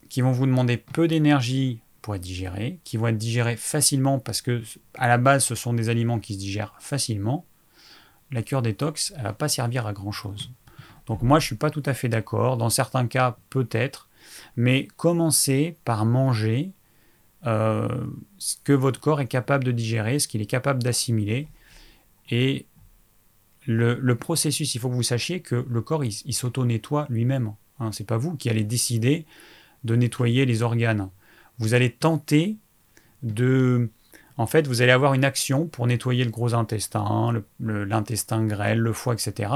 qui vont vous demander peu d'énergie pour être digérés, qui vont être digérés facilement parce que à la base ce sont des aliments qui se digèrent facilement, la cure détox, elle va pas servir à grand chose. Donc moi je suis pas tout à fait d'accord. Dans certains cas peut-être, mais commencez par manger ce que votre corps est capable de digérer, ce qu'il est capable d'assimiler. Et le, processus, il faut que vous sachiez que le corps, il, s'auto-nettoie lui-même. Hein, c'est pas vous qui allez décider de nettoyer les organes vous allez tenter de... En fait, vous allez avoir une action pour nettoyer le gros intestin, l'intestin grêle, le foie, etc.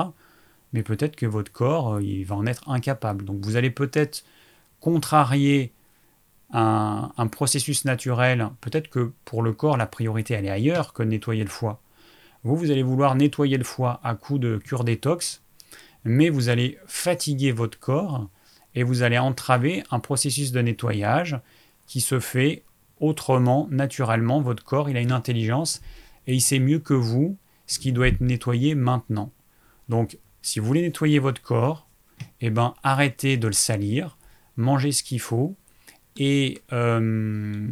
Mais peut-être que votre corps, euh, il va en être incapable. Donc vous allez peut-être contrarier un, processus naturel. Peut-être que pour le corps, la priorité, elle est ailleurs que nettoyer le foie. Vous, vous allez vouloir nettoyer le foie à coup de cure détox, mais vous allez fatiguer votre corps et vous allez entraver un processus de nettoyage qui se fait autrement, naturellement. Votre corps, il a une intelligence et il sait mieux que vous ce qui doit être nettoyé maintenant. Donc, si vous voulez nettoyer votre corps, eh ben, arrêtez de le salir, mangez ce qu'il faut et, euh,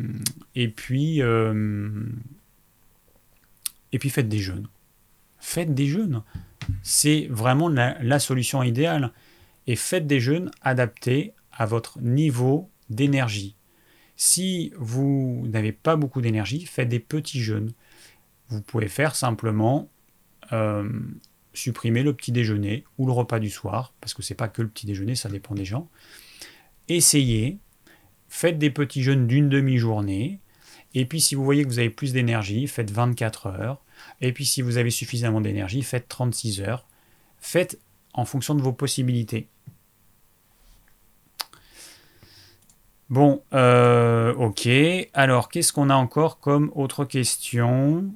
et, puis, euh, et puis faites des jeûnes. Faites des jeûnes. C'est vraiment la, solution idéale. Et faites des jeûnes adaptés à votre niveau d'énergie. Si vous n'avez pas beaucoup d'énergie, faites des petits jeûnes. Vous pouvez faire simplement euh, supprimez le petit déjeuner ou le repas du soir, parce que c'est pas que le petit déjeuner, ça dépend des gens. Essayez, faites des petits jeûnes d'une demi-journée, et puis si vous voyez que vous avez plus d'énergie, faites 24 heures, et puis si vous avez suffisamment d'énergie, faites 36 heures. Faites en fonction de vos possibilités. Bon, euh, ok. Alors, qu'est-ce qu'on a encore comme autre question?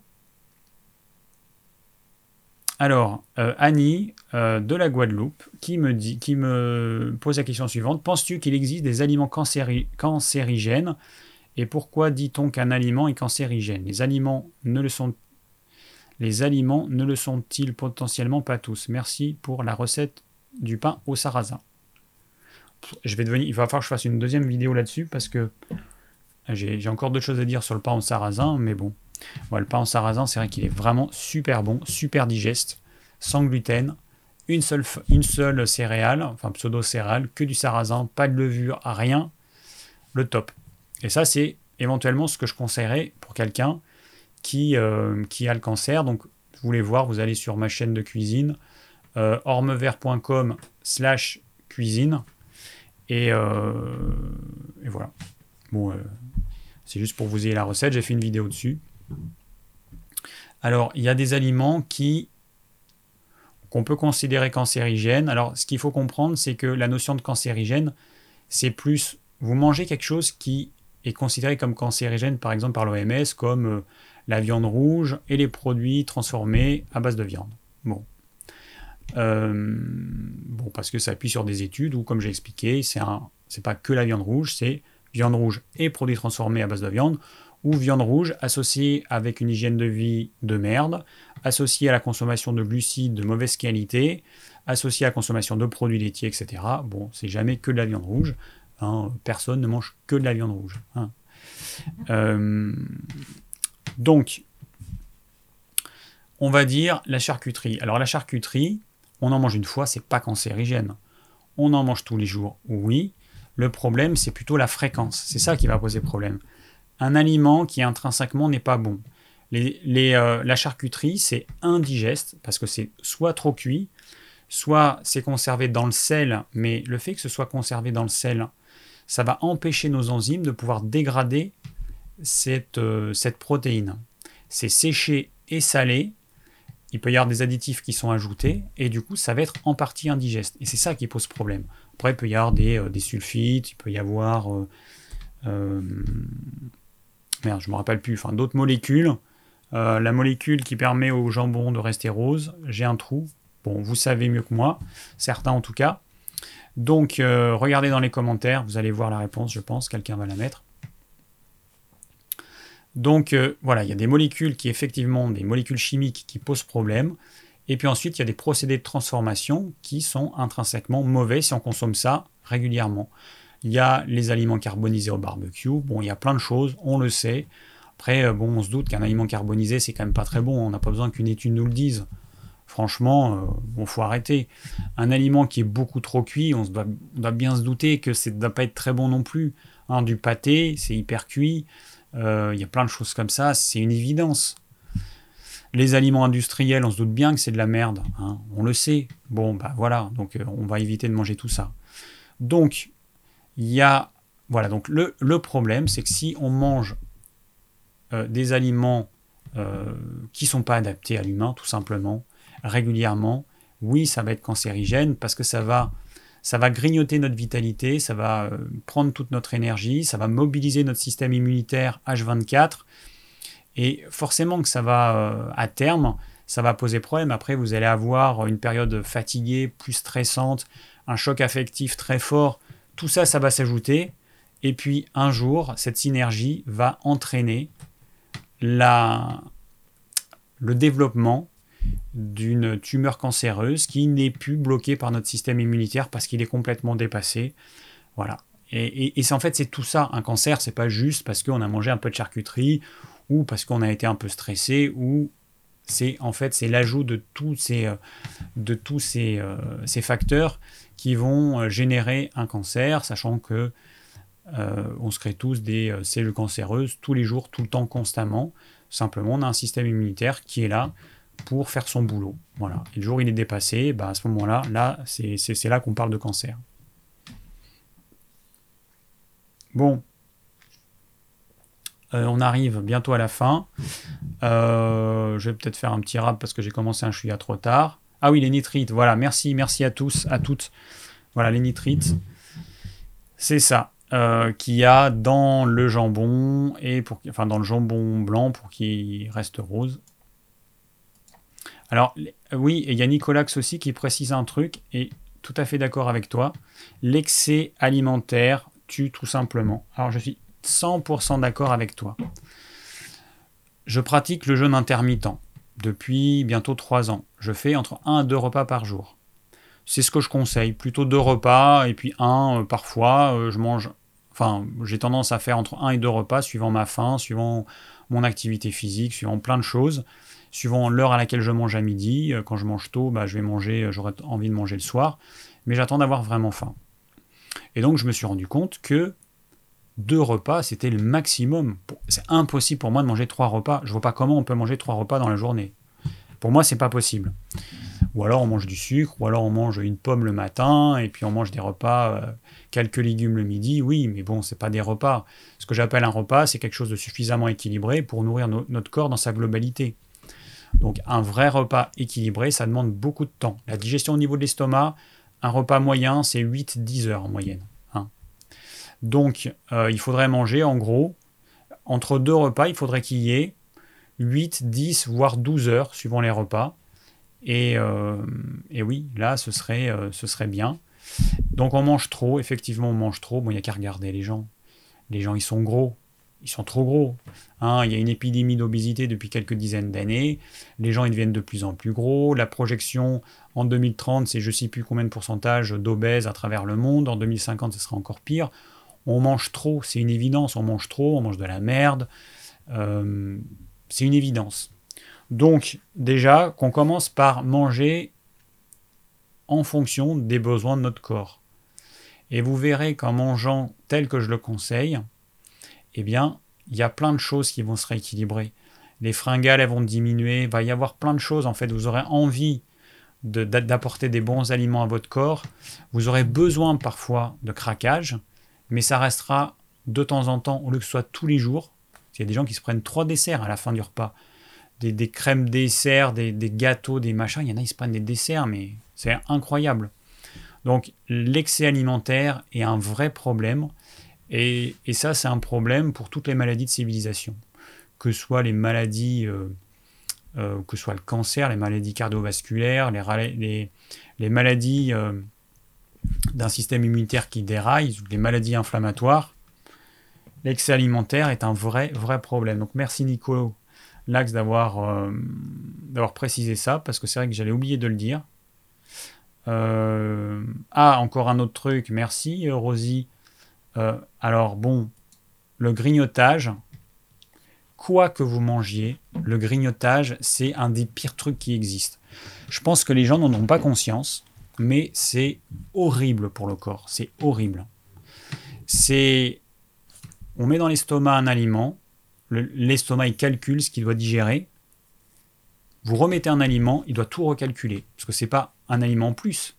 Alors, euh, Annie euh, de la Guadeloupe qui me, dit, qui pose la question suivante. Penses-tu qu'il existe des aliments cancérigènes? Et pourquoi dit-on qu'un aliment est cancérigène? Les aliments ne le sont les aliments ne le sont-ils potentiellement pas tous? Merci pour la recette du pain au sarrasin. Je vais devenir, il va falloir que je fasse une deuxième vidéo là-dessus parce que j'ai encore d'autres choses à dire sur le pain au sarrasin, mais bon. le pain au sarrasin, c'est vrai qu'il est vraiment super bon, super digeste, sans gluten, une seule, céréale, enfin pseudo-céréale, que du sarrasin, pas de levure, rien, le top. Et ça, c'est éventuellement ce que je conseillerais pour quelqu'un qui, euh, a le cancer. Donc, vous voulez voir, vous allez sur ma chaîne de cuisine, euh, ormevert.com slash cuisine. Et, euh, et, voilà. Bon, c'est juste pour vous ayez la recette, j'ai fait une vidéo dessus. Alors, il y a des aliments qui qu'on peut considérer cancérigènes. Alors, ce qu'il faut comprendre, c'est que la notion de cancérigène, c'est plus vous mangez quelque chose qui est considéré comme cancérigène, par exemple par l'OMS, comme la viande rouge et les produits transformés à base de viande. Bon. Euh, bon, parce que ça appuie sur des études où, comme j'ai expliqué, c'est un, c'est pas que la viande rouge, c'est viande rouge et produits transformés à base de viande, ou viande rouge associée avec une hygiène de vie de merde, associée à la consommation de glucides de mauvaise qualité, associée à la consommation de produits laitiers, etc. Bon, c'est jamais que de la viande rouge. Hein. personne ne mange que de la viande rouge. Hein. Euh, donc, on va dire la charcuterie. Alors la charcuterie, on en mange une fois, c'est pas cancérigène. On en mange tous les jours, oui. Le problème, c'est plutôt la fréquence. C'est ça qui va poser problème. Un aliment qui intrinsèquement n'est pas bon. Euh, la charcuterie, c'est indigeste parce que c'est soit trop cuit, soit c'est conservé dans le sel, mais le fait que ce soit conservé dans le sel, ça va empêcher nos enzymes de pouvoir dégrader cette, euh, cette protéine. C'est séché et salé. Il peut y avoir des additifs qui sont ajoutés et du coup ça va être en partie indigeste. Et c'est ça qui pose problème. Après il peut y avoir des, euh, sulfites, il peut y avoir... Merde, je me rappelle plus. Enfin d'autres molécules. La molécule qui permet au jambon de rester rose, j'ai un trou. Bon, vous savez mieux que moi, certains en tout cas. Donc, regardez dans les commentaires, vous allez voir la réponse, je pense, quelqu'un va la mettre. Donc euh, voilà, il y a des molécules qui effectivement, des molécules chimiques qui posent problème. Et puis ensuite, il y a des procédés de transformation qui sont intrinsèquement mauvais si on consomme ça régulièrement. Il y a les aliments carbonisés au barbecue. Bon, il y a plein de choses, on le sait. Après, euh, bon, on se doute qu'un aliment carbonisé, c'est quand même pas très bon. On n'a pas besoin qu'une étude nous le dise. Franchement, euh, faut arrêter. Un aliment qui est beaucoup trop cuit, on, doit, bien se douter que ça ne doit pas être très bon non plus. Hein, du pâté, c'est hyper cuit. Euh, il y a plein de choses comme ça, c'est une évidence. Les aliments industriels, on se doute bien que c'est de la merde, hein. on le sait. Bon, bah voilà, donc euh, on va éviter de manger tout ça. Donc, il y a. Voilà, donc le, problème, c'est que si on mange euh, des aliments qui ne sont pas adaptés à l'humain, tout simplement, régulièrement, oui, ça va être cancérigène parce que ça va ça va grignoter notre vitalité, ça va euh, prendre toute notre énergie, ça va mobiliser notre système immunitaire H24. Et forcément que ça va, euh, à terme, ça va poser problème. Après, vous allez avoir une période fatiguée, plus stressante, un choc affectif très fort. Tout ça, ça va s'ajouter. Et puis, un jour, cette synergie va entraîner la, le développement d'une tumeur cancéreuse qui n'est plus bloquée par notre système immunitaire parce qu'il est complètement dépassé. Voilà. Et, et, en fait, c'est tout ça. Un cancer, c'est pas juste parce qu'on a mangé un peu de charcuterie ou parce qu'on a été un peu stressé ou c'est en fait c'est l'ajout de tous ces euh, de tous ces, euh, ces facteurs qui vont euh, générer un cancer, sachant que on se crée tous des cellules cancéreuses tous les jours, tout le temps, constamment. Simplement, on a un système immunitaire qui est là pour faire son boulot. Voilà. Et le jour où il est dépassé, bah, à ce moment-là, là, c'est là qu'on parle de cancer. Bon, euh, on arrive bientôt à la fin. Euh, je vais peut-être faire un petit rap parce que j'ai commencé un chouïa trop tard. Ah oui, les nitrites, voilà, merci, merci à tous, à toutes. Voilà, les nitrites, c'est ça. Euh, qu'il y a dans le jambon et pour enfin dans le jambon blanc pour qu'il reste rose. Alors oui, il y a Nicolax aussi qui précise un truc et tout à fait d'accord avec toi. L'excès alimentaire tue tout simplement. Alors je suis 100% d'accord avec toi. Je pratique le jeûne intermittent depuis bientôt 3 ans. Je fais entre 1 et 2 repas par jour. C'est ce que je conseille, plutôt 2 repas et puis un euh, parfois euh, je mange enfin j'ai tendance à faire entre 1 et 2 repas suivant ma faim, suivant mon activité physique, suivant plein de choses, suivant l'heure à laquelle je mange à midi, euh, quand je mange tôt, bah, je vais manger, j'aurais envie de manger le soir, mais j'attends d'avoir vraiment faim. Et donc je me suis rendu compte que deux repas, c'était le maximum. C'est impossible pour moi de manger trois repas. Je vois pas comment on peut manger trois repas dans la journée. Pour moi, c'est pas possible. Ou alors on mange du sucre, ou alors on mange une pomme le matin, et puis on mange des repas, euh, quelques légumes le midi. Oui, mais bon, c'est pas des repas. Ce que j'appelle un repas, c'est quelque chose de suffisamment équilibré pour nourrir notre corps dans sa globalité. Donc un vrai repas équilibré, ça demande beaucoup de temps. La digestion au niveau de l'estomac, un repas moyen, c'est 8-10 heures en moyenne. Donc, euh, il faudrait manger, en gros, entre deux repas, il faudrait qu'il y ait 8, 10, voire 12 heures, suivant les repas. Et, euh, oui, là, ce serait, euh, ce serait bien. Donc, on mange trop, effectivement, on mange trop. Bon, il n'y a qu'à regarder les gens. Les gens, ils sont gros. Ils sont trop gros. Hein. il y a une épidémie d'obésité depuis quelques dizaines d'années. Les gens, ils deviennent de plus en plus gros. La projection en 2030, c'est je ne sais plus combien de pourcentage d'obèses à travers le monde. En 2050, ce sera encore pire on mange trop, c'est une évidence, on mange trop, on mange de la merde, euh, c'est une évidence. Donc déjà, qu'on commence par manger en fonction des besoins de notre corps. Et vous verrez qu'en mangeant tel que je le conseille, eh bien, il y a plein de choses qui vont se rééquilibrer. Les fringales, vont diminuer, il va y avoir plein de choses. En fait, vous aurez envie d'apporter des bons aliments à votre corps. Vous aurez besoin parfois de craquage mais ça restera de temps en temps, au lieu que ce soit tous les jours. Il y a des gens qui se prennent trois desserts à la fin du repas. Des, crèmes desserts, des, gâteaux, des machins. Il y en a, ils se prennent des desserts, mais c'est incroyable. Donc l'excès alimentaire est un vrai problème. Et, ça, c'est un problème pour toutes les maladies de civilisation. Que ce soit les maladies, euh, euh, que ce le cancer, les maladies cardiovasculaires, les, les, maladies euh, d'un système immunitaire qui déraille, les maladies inflammatoires, l'excès alimentaire est un vrai, vrai problème. Donc merci Nico Lax d'avoir euh, d'avoir précisé ça, parce que c'est vrai que j'allais oublier de le dire. Euh, ah, encore un autre truc, merci euh, Rosie. alors bon, le grignotage, quoi que vous mangiez, le grignotage, c'est un des pires trucs qui existent. Je pense que les gens n'en ont pas conscience mais c'est horrible pour le corps, c'est horrible. C'est on met dans l'estomac un aliment, l'estomac il calcule ce qu'il doit digérer. Vous remettez un aliment, il doit tout recalculer parce que c'est pas un aliment en plus,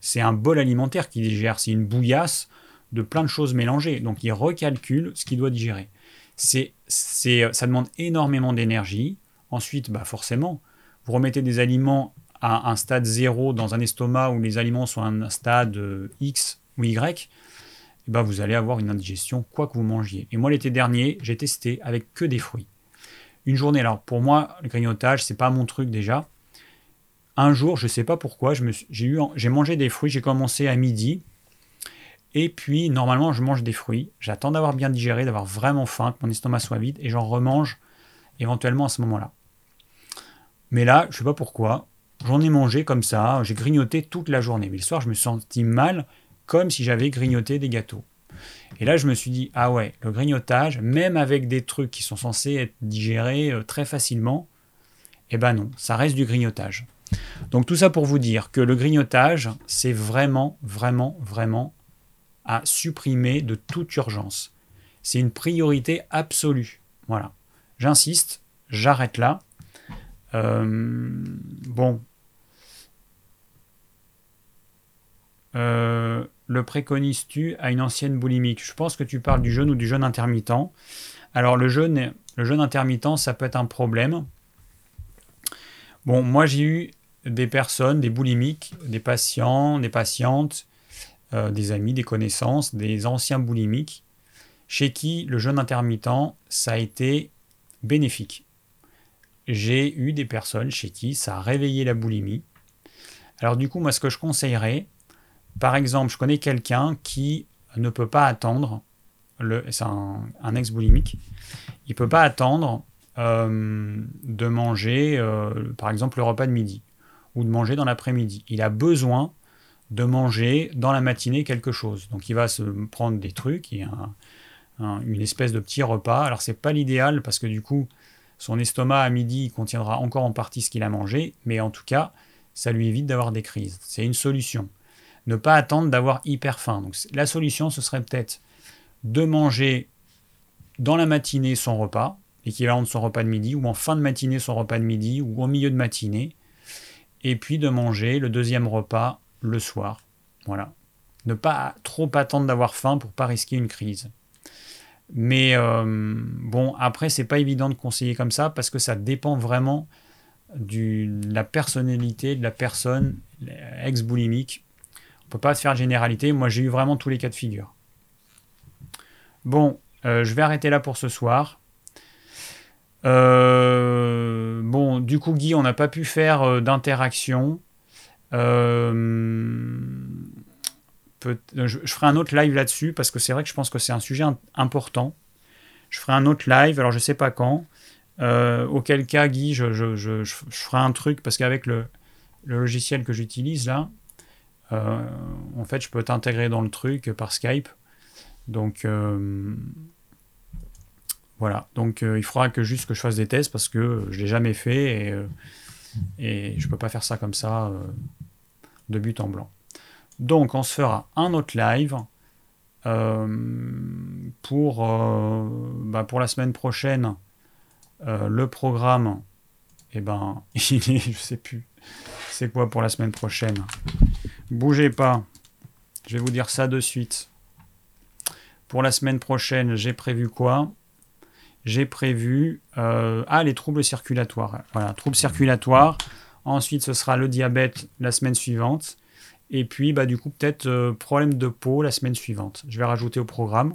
c'est un bol alimentaire qui digère, c'est une bouillasse de plein de choses mélangées. Donc il recalcule ce qu'il doit digérer. C'est, ça demande énormément d'énergie. Ensuite, bah forcément, vous remettez des aliments à un stade 0 dans un estomac où les aliments sont à un stade euh, X ou Y, eh ben vous allez avoir une indigestion quoi que vous mangiez. Et moi l'été dernier, j'ai testé avec que des fruits. Une journée, alors pour moi, le grignotage, c'est pas mon truc déjà. Un jour, je sais pas pourquoi, j'ai mangé des fruits, j'ai commencé à midi. Et puis, normalement, je mange des fruits. J'attends d'avoir bien digéré, d'avoir vraiment faim, que mon estomac soit vide, et j'en remange éventuellement à ce moment-là. Mais là, je sais pas pourquoi, J'en ai mangé comme ça, j'ai grignoté toute la journée. Mais le soir, je me sentis mal, comme si j'avais grignoté des gâteaux. Et là, je me suis dit, ah ouais, le grignotage, même avec des trucs qui sont censés être digérés euh, très facilement, eh ben non, ça reste du grignotage. Donc tout ça pour vous dire que le grignotage, c'est vraiment, vraiment, vraiment à supprimer de toute urgence. C'est une priorité absolue. Voilà. J'insiste, j'arrête là. bon. Le préconises-tu à une ancienne boulimique? Je pense que tu parles du jeûne ou du jeûne intermittent. Alors le jeûne, le jeûne intermittent, ça peut être un problème. Bon, moi j'ai eu des personnes, des boulimiques, des patients, des patientes, euh, des amis, des connaissances, des anciens boulimiques, chez qui le jeûne intermittent, ça a été bénéfique. J'ai eu des personnes chez qui ça a réveillé la boulimie. Alors du coup, moi ce que je conseillerais, par exemple, je connais quelqu'un qui ne peut pas attendre, c'est un, ex-boulimique, il ne peut pas attendre euh, de manger, euh, par exemple, le repas de midi ou de manger dans l'après-midi. Il a besoin de manger dans la matinée quelque chose. Donc il va se prendre des trucs, une espèce de petit repas. Alors c'est pas l'idéal parce que du coup, son estomac à midi contiendra encore en partie ce qu'il a mangé, mais en tout cas, ça lui évite d'avoir des crises. C'est une solution ne pas attendre d'avoir hyper faim. La solution, ce serait peut-être de manger dans la matinée son repas, l'équivalent de son repas de midi, ou en fin de matinée son repas de midi, ou au milieu de matinée, et puis de manger le deuxième repas le soir. Voilà. Ne pas trop attendre d'avoir faim pour pas risquer une crise. Mais euh, bon, après, c'est pas évident de conseiller comme ça parce que ça dépend vraiment de la personnalité de la personne ex-boulimique on peut pas se faire de généralité. Moi, j'ai eu vraiment tous les cas de figure. Bon, euh, je vais arrêter là pour ce soir. Euh, bon, du coup, Guy, on n'a pas pu faire euh, d'interaction. je, ferai un autre live là-dessus parce que c'est vrai que je pense que c'est un sujet important. Je ferai un autre live, alors je ne sais pas quand. auquel cas, Guy, je, ferai un truc parce qu'avec le, le, logiciel que j'utilise là, euh, en fait, je peux t'intégrer dans le truc par Skype. Donc euh, voilà. Donc euh, il faudra que juste que je fasse des tests parce que je l'ai jamais fait et, je peux pas faire ça comme ça de but en blanc. Donc on se fera un autre live pour, bah, pour la semaine prochaine. le programme, et eh ben, il est, je sais plus, c'est quoi pour la semaine prochaine? Bougez pas. Je vais vous dire ça de suite. Pour la semaine prochaine, j'ai prévu quoi? J'ai prévu euh, ah les troubles circulatoires. Voilà, troubles circulatoires. Ensuite, ce sera le diabète la semaine suivante. Et puis, bah, du coup, peut-être euh, problème de peau la semaine suivante. Je vais rajouter au programme.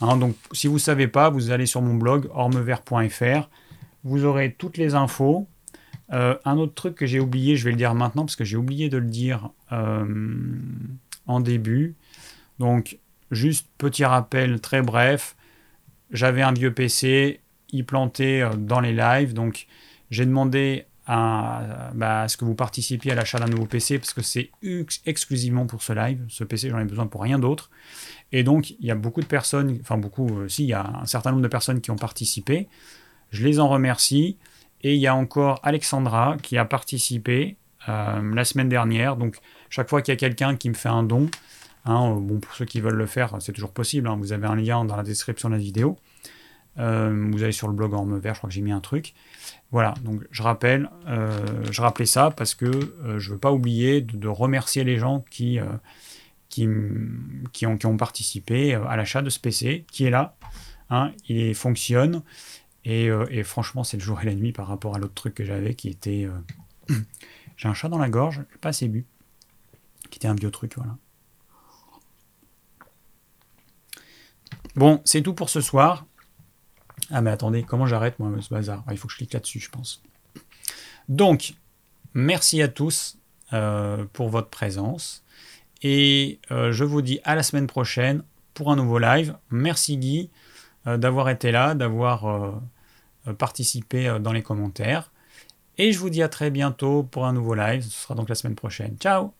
Hein, donc, si vous ne savez pas, vous allez sur mon blog ormevert.fr. Vous aurez toutes les infos. Euh, un autre truc que j'ai oublié, je vais le dire maintenant parce que j'ai oublié de le dire euh, en début. Donc, juste petit rappel très bref. J'avais un vieux PC, il plantait euh, dans les lives. Donc, j'ai demandé à, bah, à, ce que vous participiez à l'achat d'un nouveau PC parce que c'est exclusivement pour ce live. Ce PC, j'en ai besoin pour rien d'autre. Et donc, il y a beaucoup de personnes, enfin beaucoup, si, il y a un certain nombre de personnes qui ont participé. Je les en remercie. Et il y a encore Alexandra qui a participé euh, la semaine dernière. Donc, chaque fois qu'il y a quelqu'un qui me fait un don, hein, bon, pour ceux qui veulent le faire, c'est toujours possible. Hein. vous avez un lien dans la description de la vidéo. Euh, vous allez sur le blog en vert, je crois que j'ai mis un truc. Voilà, donc je rappelle, euh, je rappelais ça parce que je ne veux pas oublier de, remercier les gens qui, qui, qui, ont, qui, ont, participé à l'achat de ce PC, qui est là. Hein, il fonctionne. Euh, et, franchement, c'est le jour et la nuit par rapport à l'autre truc que j'avais qui était. Euh, j'ai un chat dans la gorge, pas assez bu. Qui était un vieux truc, voilà. Bon, c'est tout pour ce soir. Ah, mais attendez, comment j'arrête, moi, ce bazar? Ah, Il faut que je clique là-dessus, je pense. Donc, merci à tous euh, pour votre présence. Et je vous dis à la semaine prochaine pour un nouveau live. Merci Guy d'avoir été là, d'avoir participer euh, dans les commentaires. Et je vous dis à très bientôt pour un nouveau live. Ce sera donc la semaine prochaine. Ciao